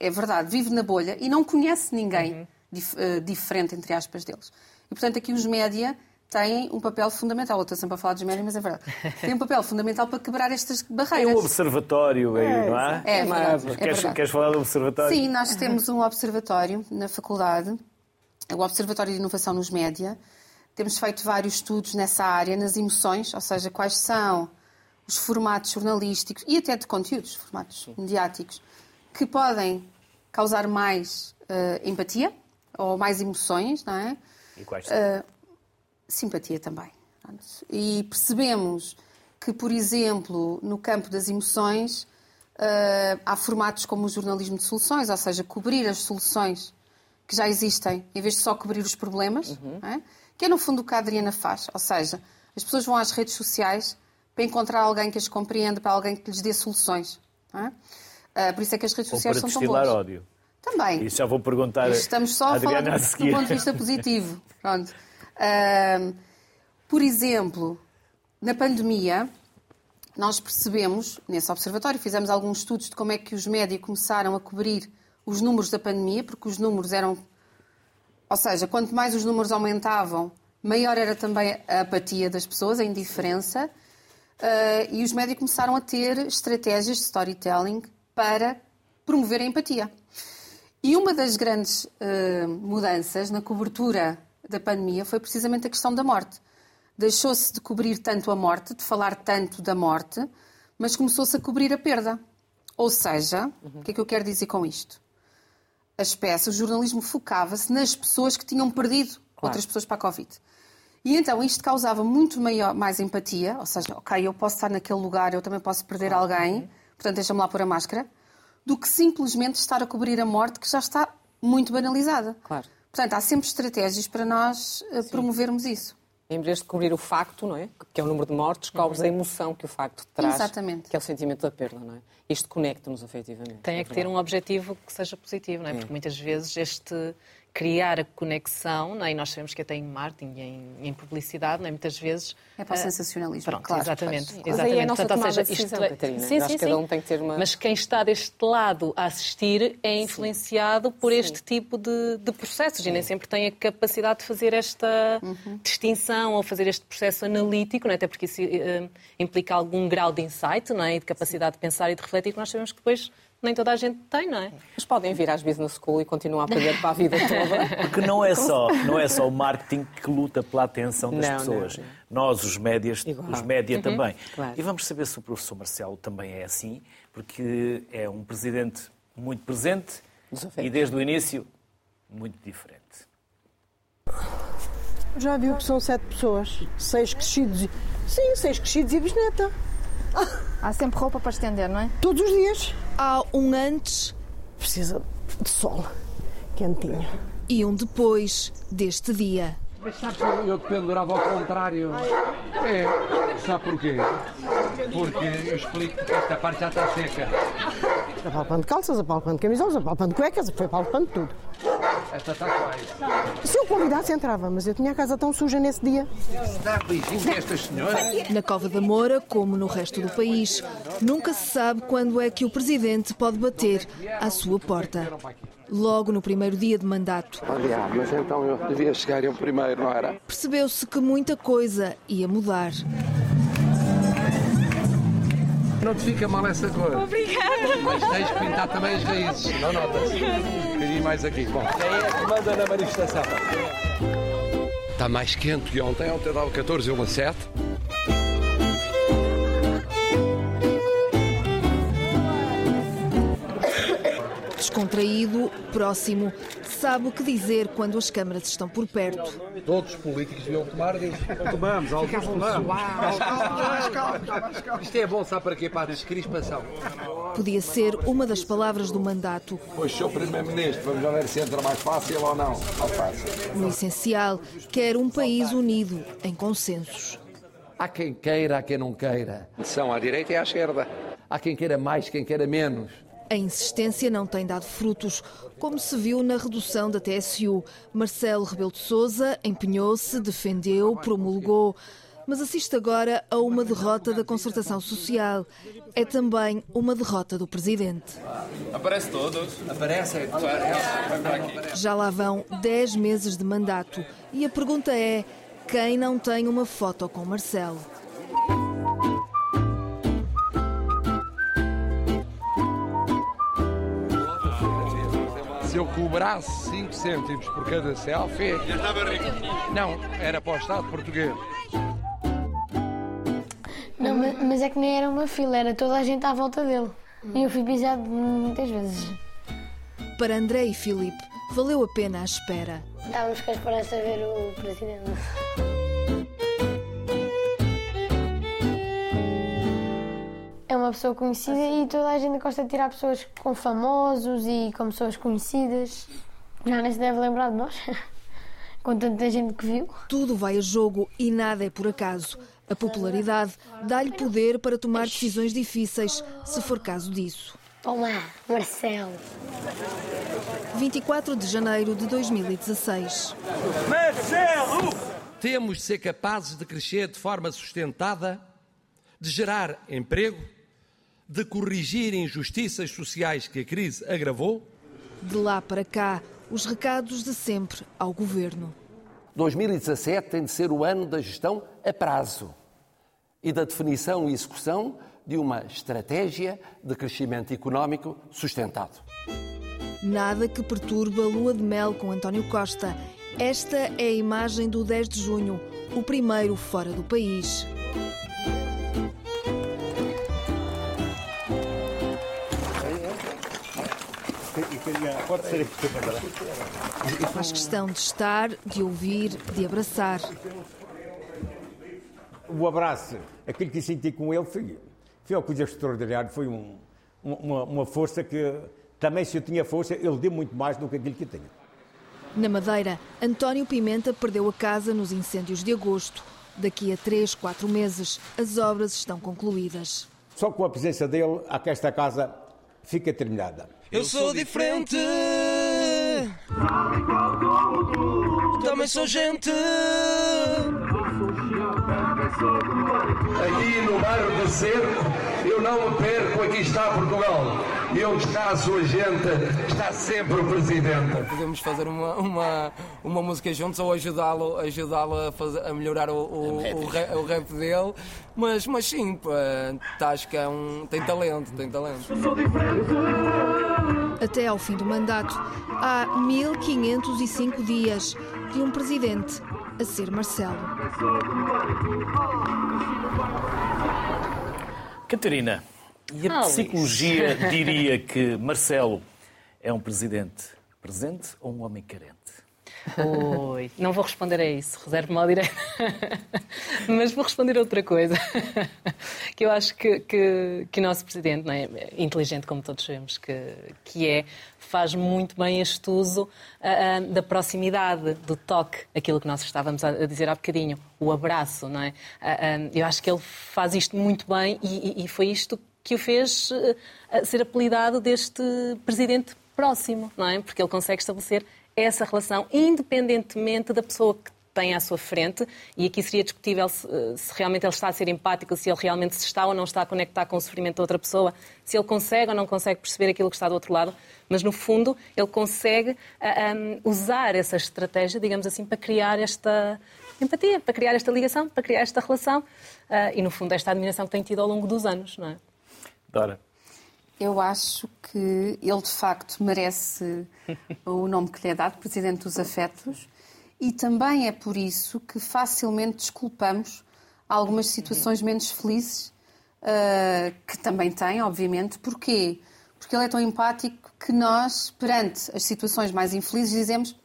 é verdade, vive na bolha e não conhece ninguém uhum. dif uh, diferente, entre aspas, deles. E, portanto, aqui os média têm um papel fundamental. Eu estou sempre a falar dos médios, mas é verdade. Têm um papel fundamental para quebrar estas É barreiras. um observatório aí, não é? É verdade. É Queres, verdade. queres falar do observatório? Sim, nós temos um observatório na faculdade, o Observatório de Inovação nos Média. Temos feito vários estudos nessa área, nas emoções, ou seja, quais são os formatos jornalísticos e até de conteúdos, formatos mediáticos, que podem causar mais eh, empatia ou mais emoções, não é? E quais são? Uh, simpatia também. E percebemos que, por exemplo, no campo das emoções, uh, há formatos como o jornalismo de soluções, ou seja, cobrir as soluções que já existem, em vez de só cobrir os problemas, não é? que é no fundo o que a Adriana faz. Ou seja, as pessoas vão às redes sociais para encontrar alguém que as compreenda, para alguém que lhes dê soluções. é? Uh, por isso é que as redes Ou sociais são tão boas. ódio. Também. Isso já vou perguntar Estamos só à a falar a do, ponto de vista positivo. Pronto. Ahm, por exemplo, na pandemia, nós percebemos, nesse observatório, fizemos alguns estudos de como é que os médias começaram a cobrir os números da pandemia, porque os números eram. Ou seja, quanto mais os números aumentavam, maior era também a apatia das pessoas, a indiferença. Ah, e os médias começaram a ter estratégias de storytelling para promover a empatia. E uma das grandes eh, mudanças na cobertura da pandemia foi precisamente a questão da morte. Deixou-se de cobrir tanto a morte, de falar tanto da morte, mas começou-se a cobrir a perda. Ou seja, o que é que eu quero dizer com isto? As peças, o jornalismo focava-se nas pessoas que tinham perdido outras pessoas para a Covid. E então isto causava muito maior, mais empatia, ou seja, ok, eu posso estar naquele lugar, eu também posso perder alguém, portanto deixa-me lá pôr a máscara, do que simplesmente estar a cobrir a morte que já está muito banalizada. Claro. Portanto, há sempre estratégias para nós eh, promovermos isso. Em vez de cobrir o facto, não é? Que é o número de mortes, cobres a emoção que o facto traz. Exatamente. Que é o sentimento da perda, não é? Isto conecta-nos efetivamente. Tem é que ter um objetivo que seja positivo, não é? Porque muitas vezes este criar a conexão, não é? e nós sabemos que até em marketing e em, em publicidade, não é? muitas vezes... É para o ah, sensacionalismo, Pronto, claro. exatamente. Mas Mas aí é a exatamente. nossa Portanto, ou seja, isto é- Catarina. Sim, sim, cada sim. um tem que ter uma- Mas quem está deste lado a assistir é influenciado por este tipo de, de processos e nem sempre tem a capacidade de fazer esta Uhum. distinção ou fazer este processo analítico, não é? até porque isso eh, implica algum grau de insight não é? e de capacidade de pensar e de refletir que nós sabemos que depois nem toda a gente tem, não é? Mas podem vir às business school e continuar a aprender para a vida <laughs> toda. Porque não é só, não é só o marketing que luta pela atenção das Não, pessoas. não, não. Nós, os médias, Igual. os média também. Claro. E vamos saber se o professor Marcelo também é assim, porque é um presidente muito presente e desde o início muito diferente. Já viu que são sete pessoas, seis crescidos e... Sim, seis crescidos e bisneta. Há sempre roupa para estender, não é? Todos os dias. Há um antes Precisa de sol, quentinho. e um depois deste dia. Mas sabes, eu eu te pendurava ao contrário. É, sabe porquê? Porque eu explico que esta parte já está seca. Apalpando calças, apalpando camisolas, apalpando cuecas, foi apalpando tudo. Esta está quase. Se eu convidasse, entrava, mas eu tinha a casa tão suja nesse dia. Dá beijinho a estas senhoras. Na Cova da Moura, como no resto do país, nunca se sabe quando é que o presidente pode bater à sua porta. Logo no primeiro dia de mandato, Aliás, mas então eu devia chegar eu primeiro, não era? percebeu-se que muita coisa ia mudar. Não te fica mal essa cor. Obrigada. Mas tens que pintar também as raízes, não notas? Queria mais aqui. Bom, quem é que manda na manifestação? Está mais quente que ontem. Ontem dava 14,7. Descontraído, próximo, sabe o que dizer quando as câmaras estão por perto. Todos os políticos deviam tomar disso. Tomamos, alguns tomamos. Isto é bom, sabe para quê? Para a descrispação. Podia ser uma das palavras do mandato. Pois, Sr. Primeiro-Ministro, vamos já ver se entra mais fácil ou não. Não fácil. No essencial, quer um país unido em consensos. Há quem queira, há quem não queira. São à direita e à esquerda. Há quem queira mais, quem queira menos. A insistência não tem dado frutos, como se viu na redução da TSU. Marcelo Rebelo de Sousa empenhou-se, defendeu, promulgou, mas assiste agora a uma derrota da concertação social. É também uma derrota do presidente. Aparece todos. Aparece, aparece. Já lá vão 10 meses de mandato e a pergunta é: quem não tem uma foto com Marcelo. Eu cobrasse 5 cêntimos por cada selfie. Já estava rico. Não, era para o Estado português. Não, mas, é que nem era uma fila, era toda a gente à volta dele. E eu fui pisado muitas vezes. Para André e Filipe, valeu a pena a espera. Estávamos com a esperança de ver o presidente. É uma pessoa conhecida e toda a gente gosta de tirar pessoas com famosos e com pessoas conhecidas. Já nem se deve lembrar de nós, <laughs> com tanta gente que viu. Tudo vai a jogo e nada é por acaso. A popularidade dá-lhe poder para tomar decisões difíceis, se for caso disso. Olá, Marcelo. 24 de janeiro de 2016. Marcelo! Temos de ser capazes de crescer de forma sustentada, de gerar emprego, de corrigir injustiças sociais que a crise agravou. De lá para cá, os recados de sempre ao governo. 2017 tem de ser o ano da gestão a prazo e da definição e execução de uma estratégia de crescimento económico sustentado. Nada que perturbe a lua de mel com António Costa. Esta é a imagem do 10 de junho, o primeiro fora do país. Faz questão de estar, de ouvir, de abraçar. O abraço, aquilo que senti com ele foi, foi uma coisa extraordinária, foi um, uma, uma força que também se eu tinha força, ele deu muito mais do que aquilo que tinha. Na Madeira, António Pimenta perdeu a casa nos incêndios de agosto. Daqui a três, quatro meses, as obras estão concluídas. Só com a presença dele, a que esta casa fica terminada. Eu sou diferente. Também sou gente. Aqui no bairro do Cerco, eu não me perco, aqui está Portugal. E onde está a sua gente, está sempre o Presidente. Podemos fazer uma, uma, uma música juntos ou ajudá-lo ajudá a, fazer, a melhorar o, o, o, rap, o rap dele. Mas, mas sim, pá, acho que é um, tem talento, tem talento. Até ao fim do mandato, há 1505 dias de um presidente a ser Marcelo. Catarina, e a Ah, psicologia diria que Marcelo é um presidente presente ou um homem carente? Oi, <laughs> não vou responder a isso, reservo-me ao direito. <laughs> Mas vou responder a outra coisa. <laughs> Que eu acho que, que, que o nosso presidente, não é? inteligente como todos sabemos que, que é, faz muito bem este uso ah, ah, da proximidade, do toque, aquilo que nós estávamos a dizer há bocadinho, o abraço, não é? Ah, eu acho que ele faz isto muito bem e, e- e foi isto que o fez ser apelidado deste presidente próximo, não é? Porque ele consegue estabelecer essa relação, independentemente da pessoa que tem à sua frente, e aqui seria discutível se, eh, se realmente ele está a ser empático, se ele realmente se está ou não está a conectar com o sofrimento da outra pessoa, se ele consegue ou não consegue perceber aquilo que está do outro lado, mas no fundo ele consegue ah, ah, usar essa estratégia, digamos assim, para criar esta empatia, para criar esta ligação, para criar esta relação ah, e no fundo esta admiração que tem tido ao longo dos anos, não é? Dora. Eu acho que ele de facto merece <laughs> o nome que lhe é dado, Presidente dos Afetos, e também é por isso que facilmente desculpamos algumas situações menos felizes ah, que também tem, obviamente. Porquê? Porque ele é tão empático que nós, perante as situações mais infelizes, dizemos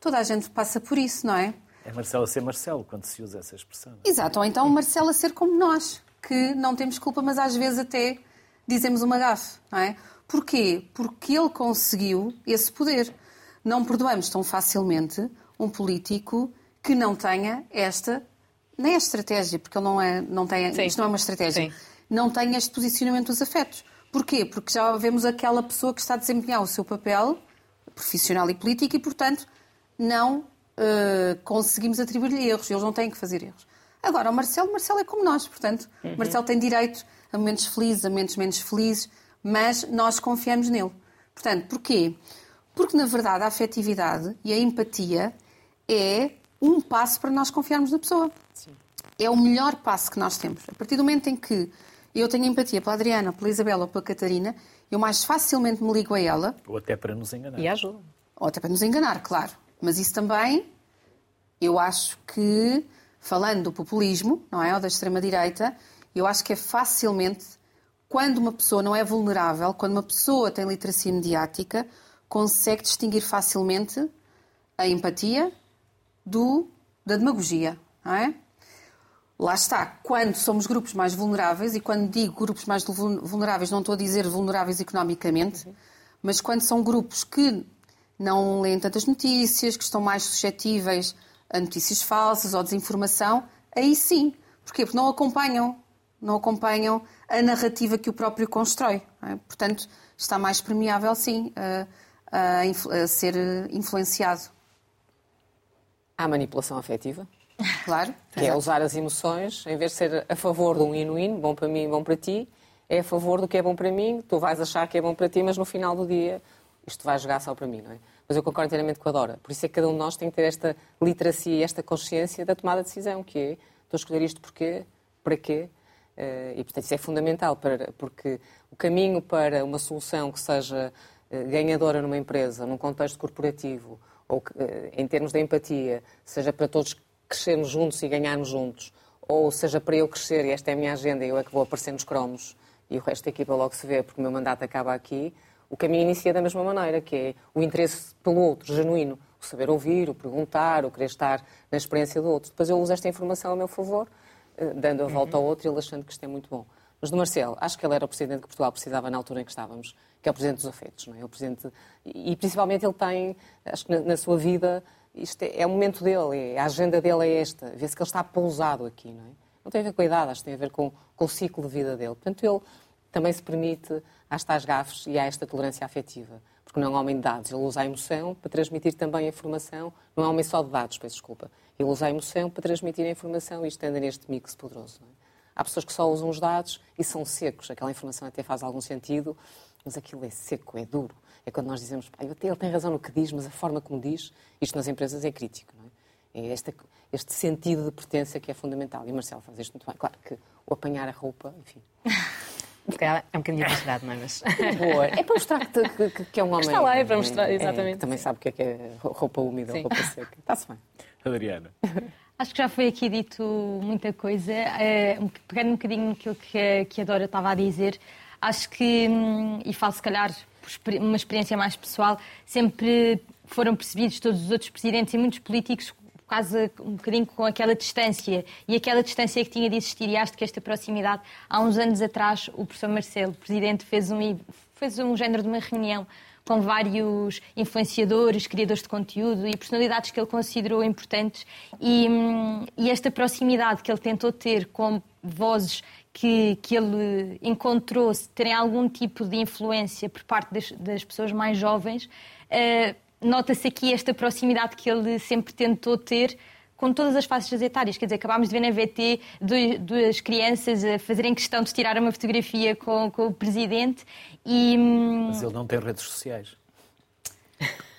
toda a gente passa por isso, não é? É Marcelo a ser Marcelo quando se usa essa expressão. Exato, ou então Marcelo a ser como nós, que não temos culpa, mas às vezes até dizemos uma gafe, não é? Porquê? Porque ele conseguiu esse poder. Não perdoamos tão facilmente um político que não tenha esta, nem a estratégia, porque ele não, é, não tem, Sim. isto não é uma estratégia, Sim. não tem este posicionamento dos afetos. Porquê? Porque já vemos aquela pessoa que está a desempenhar o seu papel profissional e político e, portanto, não eh, conseguimos atribuir-lhe erros. Eles não têm que fazer erros. Agora, o Marcelo, Marcelo é como nós, portanto, Uhum. o Marcelo tem direito a momentos felizes, a momentos menos felizes, mas nós confiamos nele. Portanto, porquê? Porque, na verdade, a afetividade e a empatia é um passo para nós confiarmos na pessoa. É o melhor passo que nós temos. A partir do momento em que eu tenho empatia pela Adriana, pela Isabela ou pela Catarina, eu mais facilmente me ligo a ela. Ou até para nos enganar. E ajuda. Ou até para nos enganar, claro. Mas isso também, eu acho que, falando do populismo, não é? Ou da extrema-direita, eu acho que é facilmente, quando uma pessoa não é vulnerável, quando uma pessoa tem literacia mediática, consegue distinguir facilmente a empatia do, da demagogia, não é? Lá está, quando somos grupos mais vulneráveis, e quando digo grupos mais vulneráveis, não estou a dizer vulneráveis economicamente, mas quando são grupos que não leem tantas notícias, que estão mais suscetíveis a notícias falsas ou desinformação, aí sim. Porquê? Porque não acompanham, não acompanham a narrativa que o próprio constrói. É? Portanto, está mais permeável, sim, a, a, a ser influenciado. Há manipulação afetiva? Claro. Que é usar as emoções, em vez de ser a favor de um win-win, bom para mim, bom para ti, é a favor do que é bom para mim, tu vais achar que é bom para ti, mas no final do dia isto vai jogar só para mim, não é? Mas eu concordo inteiramente com a Dora. Por isso é que cada um de nós tem que ter esta literacia e esta consciência da tomada de decisão, que é, estou a escolher isto porquê, para quê, e portanto isso é fundamental, para, porque o caminho para uma solução que seja eh, ganhadora numa empresa, num contexto corporativo, ou que, eh, em termos de empatia, seja para todos crescermos juntos e ganharmos juntos, ou seja para eu crescer e esta é a minha agenda e eu é que vou aparecer nos cromos e o resto da equipa logo se vê porque o meu mandato acaba aqui, o caminho inicia da mesma maneira, que é o interesse pelo outro, genuíno, o saber ouvir, o perguntar, o querer estar na experiência do outro. Depois eu uso esta informação a meu favor, eh, dando a volta ao outro e ele achando que isto é muito bom. Mas do Marcelo, acho que ele era o presidente que Portugal precisava na altura em que estávamos, que é o presidente dos afetos, não é? O presidente e principalmente ele tem, acho que na, na sua vida isto é, é, o momento dele, é, a agenda dele é esta. Vê-se que ele está pousado aqui, não é? Não tem a ver com a idade, acho que tem a ver com, com o ciclo de vida dele. Portanto, ele também se permite às tais gafes e a esta tolerância afetiva. Porque não é um homem de dados, ele usa a emoção para transmitir também a informação. Não é um homem só de dados, peço desculpa. Ele usa a emoção para transmitir a informação e isto anda neste mix poderoso. É? Há pessoas que só usam os dados e são secos. Aquela informação até faz algum sentido, mas aquilo é seco, é duro. É quando nós dizemos, ele tem razão no que diz, mas a forma como diz, isto nas empresas é crítico. É? é este, este sentido de pertença que é fundamental. E Marcelo faz isto muito bem. Claro que o apanhar a roupa, enfim. <laughs> É um bocadinho exagerado, não é? Mas... Boa. É para mostrar que, que, que é um homem. Está lá, é para mostrar, exatamente. É, também sabe o que é, que é roupa úmida, Sim. roupa seca. Está-se bem. Adriana. <laughs> Acho que já foi aqui dito muita coisa. É, pegando um bocadinho naquilo que que a Dora estava a dizer, acho que, hum, e falo se calhar por uma experiência mais pessoal, sempre foram percebidos todos os outros presidentes e muitos políticos quase um bocadinho com aquela distância e aquela distância que tinha de existir e acho que esta proximidade, há uns anos atrás, o professor Marcelo, presidente, fez um, fez um género de uma reunião com vários influenciadores, criadores de conteúdo e personalidades que ele considerou importantes. E, e esta proximidade que ele tentou ter com vozes que, que ele encontrou terem algum tipo de influência por parte das, das pessoas mais jovens, uh, nota-se aqui esta proximidade que ele sempre tentou ter com todas as faixas etárias. Quer dizer, acabámos de ver na VT duas crianças a fazerem questão de tirar uma fotografia com, com o presidente e... Hum, Mas ele não tem redes sociais.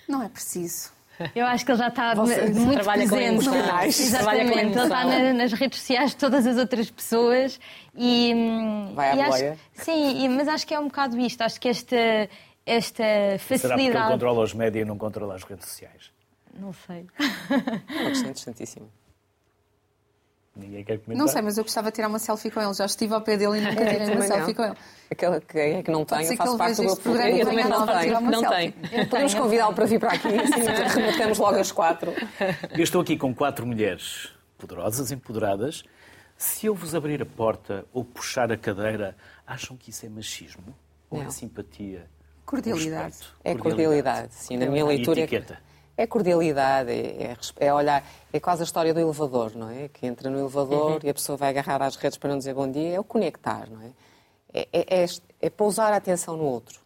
Não é preciso. Eu acho que ele já está Você muito trabalha presente. Com Exatamente. Ele está na, nas redes sociais de todas as outras pessoas e. Hum, Vai à e boia. sim, mas acho que é um bocado isto. Acho que esta, esta facilidade. Será porque ele controla os médias e não controla as redes sociais? Não sei. É interessantíssima. Ninguém quer comentar. Não sei, mas eu gostava de tirar uma selfie com ele. Já estive ao pé dele e nunca tirei uma selfie com ele. Aquela que é que não tem, eu faço parte do grupo. programa. Eu também não tenho. Não tem. Podemos convidá-lo para vir para aqui, assim <laughs> rematamos logo as quatro. Eu estou aqui com quatro mulheres poderosas, empoderadas. Se eu vos abrir a porta ou puxar a cadeira, acham que isso é machismo? Ou é simpatia? Cordialidade. É cordialidade, sim. Na minha leitura. E etiqueta. É cordialidade, é, é, olhar, é quase a história do elevador, não é? Que entra no elevador uhum. e a pessoa vai agarrar às redes para não dizer bom dia, é o conectar, não é? É, é, é, é pousar a atenção no outro.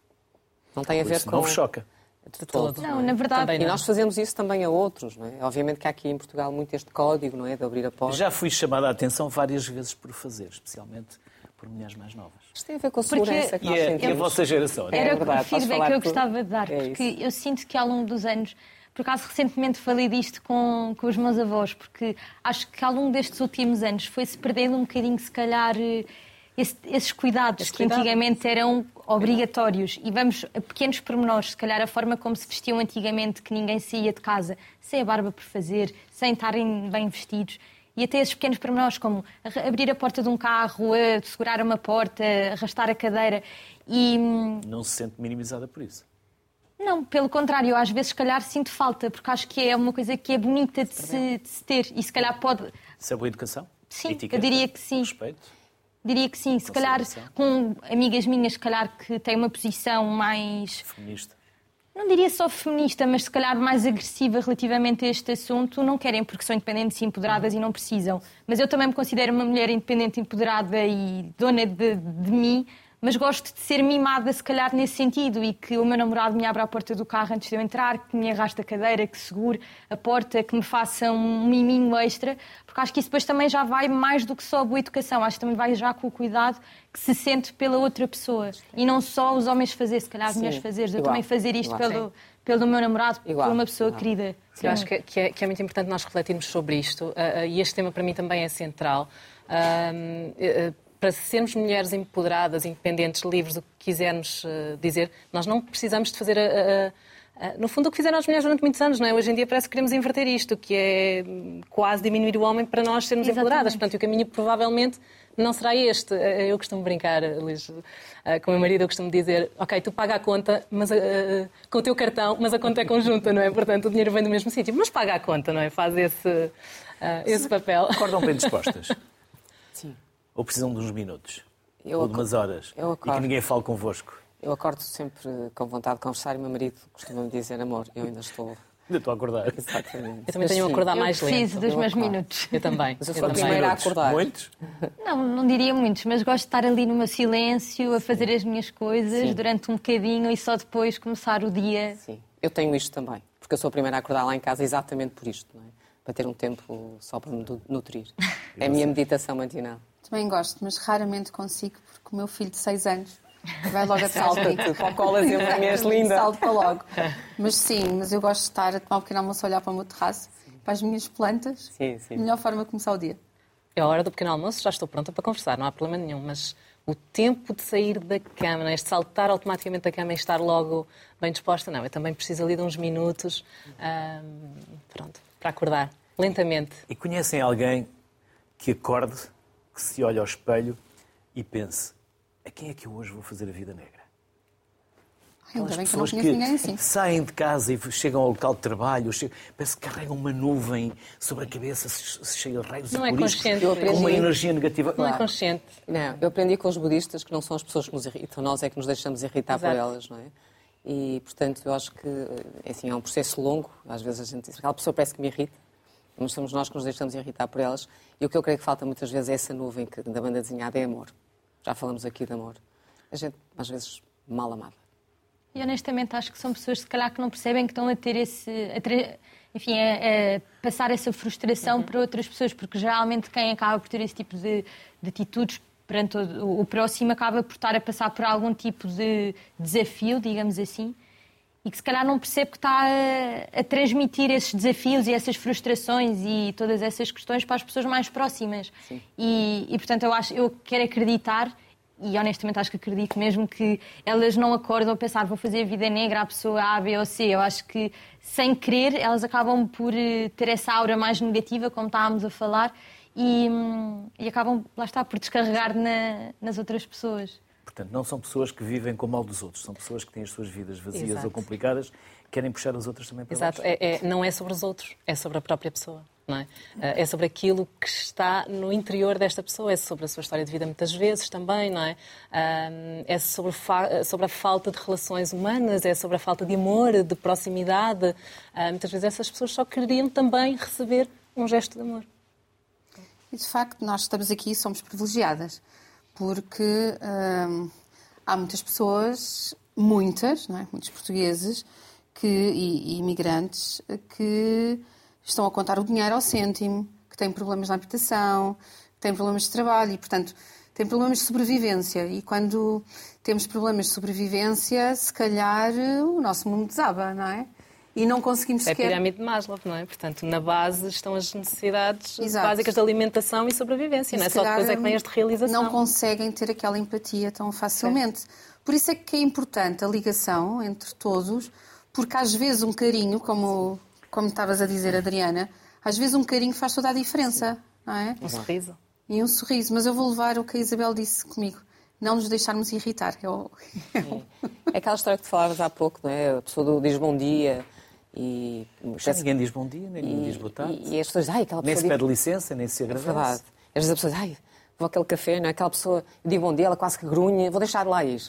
Não tem a ver com. Não vos choca. De todo. Não, na verdade. E nós fazemos isso também a outros, não é? Obviamente que há aqui em Portugal muito este código, não é? De abrir a porta. Já fui chamada a atenção várias vezes por fazer, especialmente por mulheres mais novas. Isto tem a ver com a segurança porque... que nós e, a, e a vossa geração. Era é verdade, o feedback que eu gostava de dar, é porque eu sinto que ao longo dos anos por acaso recentemente falei disto com, com os meus avós, porque acho que ao longo destes últimos anos foi-se perdendo um bocadinho, se calhar, eh, esse, esses cuidados Esse que cuidado. antigamente eram obrigatórios. E vamos a pequenos pormenores, se calhar a forma como se vestiam antigamente, que ninguém saía de casa sem a barba por fazer, sem estarem bem vestidos. E até esses pequenos pormenores, como abrir a porta de um carro, a segurar uma porta, arrastar a cadeira. E hum, Não se sente minimizada por isso. Não, pelo contrário, eu às vezes, se calhar, sinto falta, porque acho que é uma coisa que é bonita de se, de se ter. E se calhar pode. Isso é boa educação? Sim, Etiqueta? eu diria que sim. Respeito? Diria que sim. Se calhar, com amigas minhas, se calhar, que têm uma posição mais. Feminista. Não diria só feminista, mas se calhar mais agressiva relativamente a este assunto, não querem porque são independentes e empoderadas e não precisam. Mas eu também me considero uma mulher independente, empoderada e dona de, de mim, mas gosto de ser mimada, se calhar, nesse sentido e que o meu namorado me abra a porta do carro antes de eu entrar, que me arraste a cadeira, que segure a porta, que me faça um miminho extra, porque acho que isso depois também já vai mais do que só a boa educação, acho que também vai já com o cuidado que se sente pela outra pessoa e não só os homens fazer, se calhar as Sim, mulheres fazer, eu também fazer isto igual. pelo, pelo meu namorado, Igual, por uma pessoa igual. querida. Eu acho que, que é, que é muito importante nós refletirmos sobre isto ah, ah, e este tema para mim também é central. Eh, para sermos mulheres empoderadas, independentes, livres, o que quisermos eh, dizer, nós não precisamos de fazer, a- a- a- no fundo, o que fizeram as mulheres durante muitos anos. Não é? Hoje em dia parece que queremos inverter isto, que é hum, quase diminuir o homem para nós sermos Exatamente. empoderadas. Portanto, o caminho provavelmente não será este. Eh, Eu costumo brincar, Luís, eh, com o meu marido, eu costumo dizer, ok, tu paga a conta mas, eh, com o teu cartão, mas a conta é conjunta, não é? Portanto, o dinheiro vem do mesmo sítio. Mas paga a conta, não é? Faz esse, eh, esse papel. Acordam bem dispostas? <laughs> Sim. Ou precisam de uns minutos? Eu Ou de acordo- umas horas? eu E que acordo. ninguém fale convosco? Eu acordo sempre com vontade de conversar e o meu marido costuma-me dizer, amor, eu ainda estou... <laughs> Ainda estou a acordar. Exatamente. Eu também tenho um acordar Eu mais lento. preciso dos Eu meus acordo. minutos. Eu também. Mas eu Eu sou a também. primeira a acordar. Muitos? Não, não diria muitos, mas gosto de estar ali no meu silêncio, a fazer as minhas coisas Sim. durante um bocadinho e só depois começar o dia. Sim, eu tenho isto também, porque eu sou a primeira a acordar lá em casa exatamente por isto, não é? Para ter um tempo só para me nutrir. <laughs> É a minha meditação matinal. Também gosto, mas raramente consigo, porque o meu filho de 6 anos vai logo mim. <laughs> Salta-te para a dizer, "Mãe, és linda." Salta logo. Mas sim, mas eu gosto de estar a tomar um pequeno almoço, a olhar para o meu terraço, para as minhas plantas. Sim, sim. Melhor forma de começar o dia. É a hora do pequeno almoço, já estou pronta para conversar, não há problema nenhum, mas o tempo de sair da cama, não é? este saltar automaticamente da cama e estar logo bem disposta, não, eu também preciso ali de uns minutos, pronto, para acordar, lentamente. E conhecem alguém que acorde, que se olhe ao espelho e pense: a quem é que eu hoje vou fazer a vida negra? Ainda Aquelas bem que eu não pessoas conheço ninguém assim. saem de casa e chegam ao local de trabalho, chegam, parece que carregam uma nuvem sobre a cabeça se- cheia de raios Não e é por consciente. Eu com uma aprendi- energia negativa. Não é Claro. consciente. Não, eu aprendi com os budistas que não são as pessoas que nos irritam, nós é que nos deixamos irritar por Exato. elas, não é? E, portanto, eu acho que é, assim, é um processo longo. Às vezes a gente diz, aquela pessoa parece que me irrita, mas somos nós que nos deixamos irritar por elas. E o que eu creio que falta muitas vezes é essa nuvem que da banda desenhada é amor. Já falamos aqui de amor. A gente, às vezes, mal amada. E honestamente acho que são pessoas se calhar que não percebem que estão a ter esse. a tra- enfim, a, a passar essa frustração para outras pessoas, porque geralmente quem acaba por ter esse tipo de, de atitudes perante o, o próximo acaba por estar a passar por algum tipo de desafio, digamos assim, e que se calhar não percebe que está a, a transmitir esses desafios e essas frustrações e todas essas questões para as pessoas mais próximas. E, e, portanto eu acho, eu quero acreditar e honestamente acho que acredito mesmo que elas não acordam a pensar vou fazer a vida negra à pessoa A, B ou C. Eu acho que sem querer elas acabam por eh, ter essa aura mais negativa, como estávamos a falar, e, hum, e acabam, lá está, por descarregar na- nas outras pessoas. Portanto, não são pessoas que vivem com o mal dos outros, são pessoas que têm as suas vidas vazias Exato. ou complicadas, querem puxar as outras também para Exato, baixo. é, é- não é sobre os outros, é sobre a própria pessoa. Não é? Eh, é sobre aquilo que está no interior desta pessoa, é sobre a sua história de vida muitas vezes também, não é? É sobre, sobre a falta de relações humanas, é sobre a falta de amor, de proximidade. Ah, muitas vezes essas pessoas só queriam também receber um gesto de amor. E de facto, nós estamos aqui e somos privilegiadas, porque hum, há muitas pessoas, muitas, não é? muitos portugueses que, e, e imigrantes que estão a contar o dinheiro ao cêntimo, que têm problemas na habitação, que têm problemas de trabalho e, portanto, têm problemas de sobrevivência. E quando temos problemas de sobrevivência, se calhar o nosso mundo desaba, não é? E não conseguimos É a sequer... pirâmide de Maslow, não é? Portanto, na base estão as necessidades Exato. básicas de alimentação e sobrevivência, E não é? Só depois é que vem as de realização. Não conseguem ter aquela empatia tão facilmente. Por isso é que é importante a ligação entre todos, porque às vezes um carinho, como, como estavas a dizer, Adriana, às vezes um carinho faz toda a diferença, não é? Um sorriso. E um sorriso. Mas eu vou levar o que a Isabel disse comigo. Não nos deixarmos irritar. Eu... É aquela história que tu falavas há pouco, não é? A pessoa do- diz bom dia e... Já ninguém diz bom dia, nem ninguém diz boa tarde. E, e as pessoas, ai, aquela Nem pessoa... se diz- pede licença, nem se É agradece. verdade. Às vezes a pessoa diz, ai, vou àquele café, não é? Aquela pessoa, eu digo bom dia, ela quase que grunha, vou deixar de lá ir.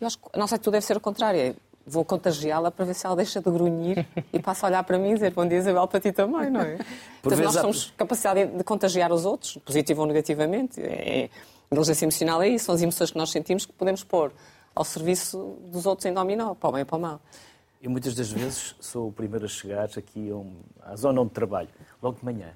Eu acho que a nossa atitude deve ser o contrário. é, Vou contagiá-la para ver se ela deixa de grunhir e passa a olhar para mim e dizer bom dia, Isabel, para ti também, não é? <laughs> Portanto, vezes nós há- temos capacidade de contagiar os outros, positivo ou negativamente. É, é- a inteligência emocional é isso, são as emoções que nós sentimos que podemos pôr ao serviço dos outros em dominó, para o bem e para o mal. Eu muitas das vezes sou o primeiro a chegar aqui a um- à zona onde trabalho, logo de manhã.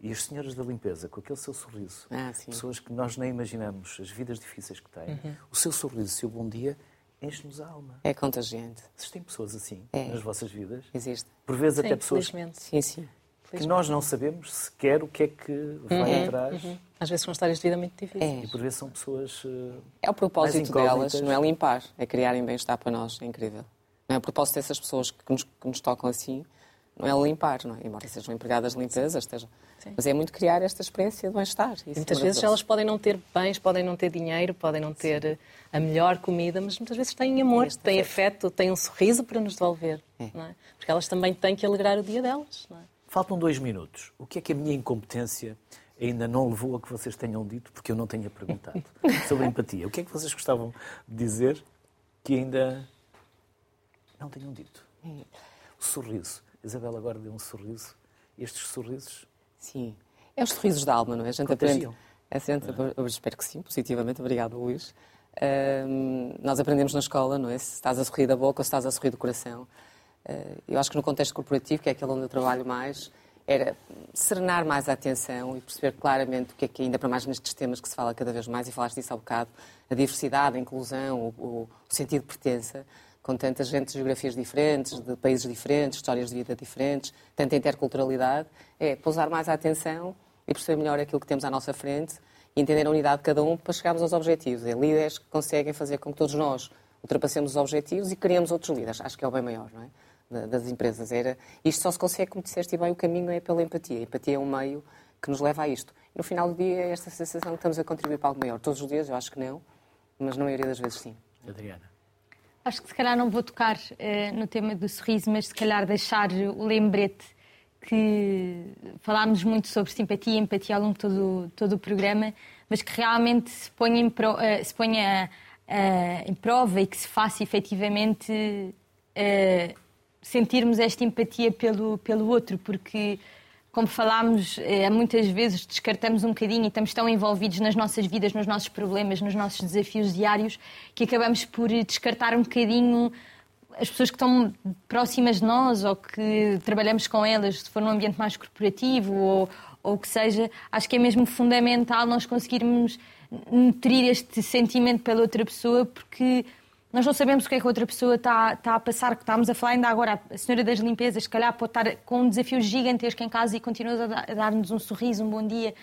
E as senhoras da limpeza, com aquele seu sorriso, Ah, pessoas que nós nem imaginamos, as vidas difíceis que têm, Uhum. o seu sorriso, o seu bom dia, enche-nos a alma. É contagiante. Têm pessoas assim É. nas vossas vidas? Existe. Por vezes Sim, até pessoas felizmente. Sim, sim. que nós não sabemos sequer o que é que vai Uhum, atrás. uhum. Às vezes são histórias de vida muito difíceis. E por vezes são pessoas. eh, É o propósito mais delas, não é limpar, é criarem bem-estar para nós, é incrível. Não é o propósito dessas pessoas que nos, que nos tocam assim, não é limpar, não é? embora sejam empregadas de limpeza, estejam. Mas é muito criar esta experiência de bem-estar. E é muitas vezes elas podem não ter bens, podem não ter dinheiro, podem não ter eh, a melhor comida, mas muitas vezes têm amor, têm afeto, têm um sorriso para nos devolver. Não é? Porque elas também têm que alegrar o dia delas. Não é? Faltam dois minutos. O que é que a minha incompetência ainda não levou a que vocês tenham dito, porque eu não tenha perguntado, <laughs> sobre a empatia? O que é que vocês gostavam de dizer que ainda não tenham dito? O sorriso. Isabel agora deu um sorriso. Estes sorrisos. Sim. É os sorrisos da alma, não é? A gente aprende. A gente, eu espero que sim, positivamente. Obrigado, Luís. Nós aprendemos na escola, não é? Se estás a sorrir da boca ou se estás a sorrir do coração. Ah, eu acho que no contexto corporativo, que é aquele onde eu trabalho mais, era serenar mais a atenção e perceber claramente o que é que, ainda para mais nestes temas que se fala cada vez mais, e falaste disso há bocado, a diversidade, a inclusão, o, o sentido de pertença, com tanta gente de geografias diferentes, de países diferentes, histórias de vida diferentes, tanta interculturalidade, é pousar mais a atenção e perceber melhor aquilo que temos à nossa frente e entender a unidade de cada um para chegarmos aos objetivos. É líderes que conseguem fazer com que todos nós ultrapassemos os objetivos e criemos outros líderes. Acho que é o bem maior, não é? Da- Das empresas. Era, isto só se consegue, como disseste bem, o caminho é pela empatia. A empatia é um meio que nos leva a isto. No final do dia é esta sensação que estamos a contribuir para algo maior. Todos os dias eu acho que não, mas na maioria das vezes sim. Adriana. Acho que se calhar não vou tocar eh, no tema do sorriso, mas se calhar deixar o lembrete que falámos muito sobre simpatia e empatia ao longo de todo, todo o programa, mas que realmente se ponha em, pro- eh, se ponha eh, em prova e que se faça efetivamente sentirmos esta empatia pelo, pelo outro, porque, como falámos, eh, muitas vezes descartamos um bocadinho e estamos tão envolvidos nas nossas vidas, nos nossos problemas, nos nossos desafios diários, que acabamos por descartar um bocadinho as pessoas que estão próximas de nós ou que trabalhamos com elas, se for num ambiente mais corporativo ou, ou que seja, acho que é mesmo fundamental nós conseguirmos nutrir este sentimento pela outra pessoa, porque nós não sabemos o que é que outra pessoa está, está a passar, que estávamos a falar ainda agora, a senhora das limpezas, se calhar pode estar com um desafio gigantesco em casa e continua a dar-nos um sorriso, um bom dia.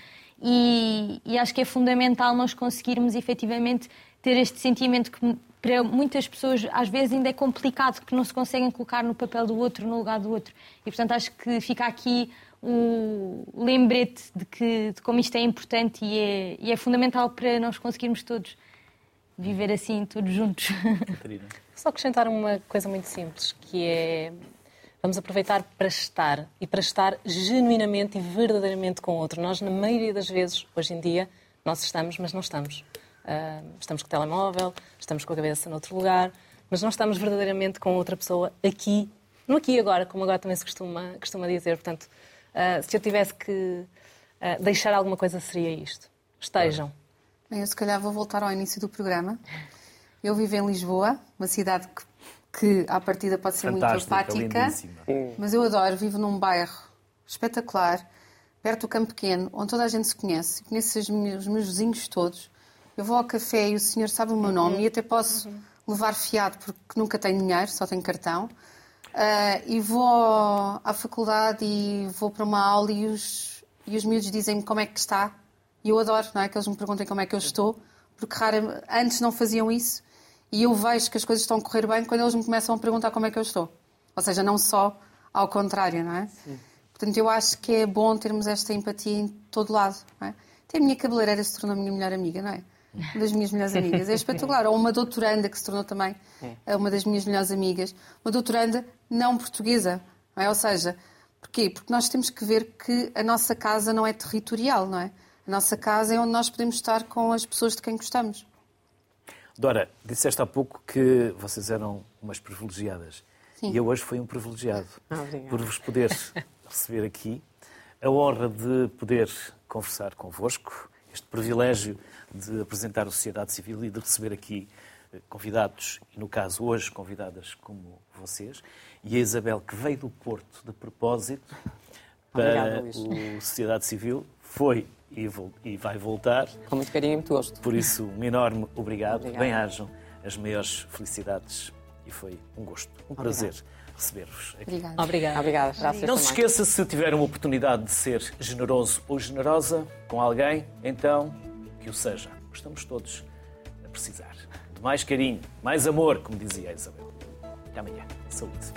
E, e acho que é fundamental nós conseguirmos efetivamente ter este sentimento que para muitas pessoas às vezes ainda é complicado, que não se conseguem colocar no papel do outro, no lugar do outro. E portanto acho que fica aqui o lembrete de, que, de como isto é importante e é, e é fundamental para nós conseguirmos todos viver assim, todos juntos. <laughs> Só acrescentar uma coisa muito simples, que é vamos aproveitar para estar e para estar genuinamente e verdadeiramente com o outro. Nós, na maioria das vezes, hoje em dia, nós estamos, mas não estamos. Ah, estamos com o telemóvel, estamos com a cabeça noutro lugar, mas não estamos verdadeiramente com outra pessoa aqui, no aqui e agora, como agora também se costuma, costuma dizer. Portanto, ah, se eu tivesse que ah, deixar alguma coisa, seria isto. Estejam. Bem, eu se calhar vou voltar ao início do programa. Eu vivo em Lisboa, uma cidade que, que à partida pode ser muito Fantástica, apática, lindíssima. mas eu adoro, vivo num bairro espetacular, perto do Campo Pequeno, onde toda a gente se conhece. Conheço os meus, os meus vizinhos todos. Eu vou ao café e o senhor sabe o meu nome e até posso levar fiado porque nunca tenho dinheiro, só tenho cartão. Uh, e vou à faculdade e vou para uma aula e os, e os miúdos dizem-me como é que está. E eu adoro, não é? Que eles me perguntem como é que eu estou, porque rara, antes não faziam isso. E eu vejo que as coisas estão a correr bem quando eles me começam a perguntar como é que eu estou. Ou seja, não só ao contrário, não é? Sim. Portanto, eu acho que é bom termos esta empatia em todo lado. Não é? Até a minha cabeleireira se tornou a minha melhor amiga, não é? Uma das minhas melhores amigas. É espetacular. Ou uma doutoranda que se tornou também é. uma das minhas melhores amigas. Uma doutoranda não portuguesa. Não é? Ou seja, porquê? Porque nós temos que ver que a nossa casa não é territorial, não é? Nossa casa é onde nós podemos estar com as pessoas de quem gostamos. Dora, disseste há pouco que vocês eram umas privilegiadas. Sim. E eu hoje fui um privilegiado ah, por vos poder <laughs> receber aqui. A honra de poder conversar convosco, este privilégio de apresentar a sociedade civil e de receber aqui eh, convidados, e no caso hoje convidadas como vocês, e a Isabel, que veio do Porto de propósito para a sociedade civil, foi e, vai voltar. Com muito carinho e muito gosto. Por isso, um enorme obrigado. Bem-ajam as maiores felicidades e foi um gosto, um Obrigado. prazer receber-vos aqui. Obrigada. Obrigada. Obrigada. Não se esqueça, se tiver uma oportunidade de ser generoso ou generosa com alguém, então que o seja. Estamos todos a precisar de mais carinho, mais amor, como dizia a Isabel. Até amanhã. Saúde.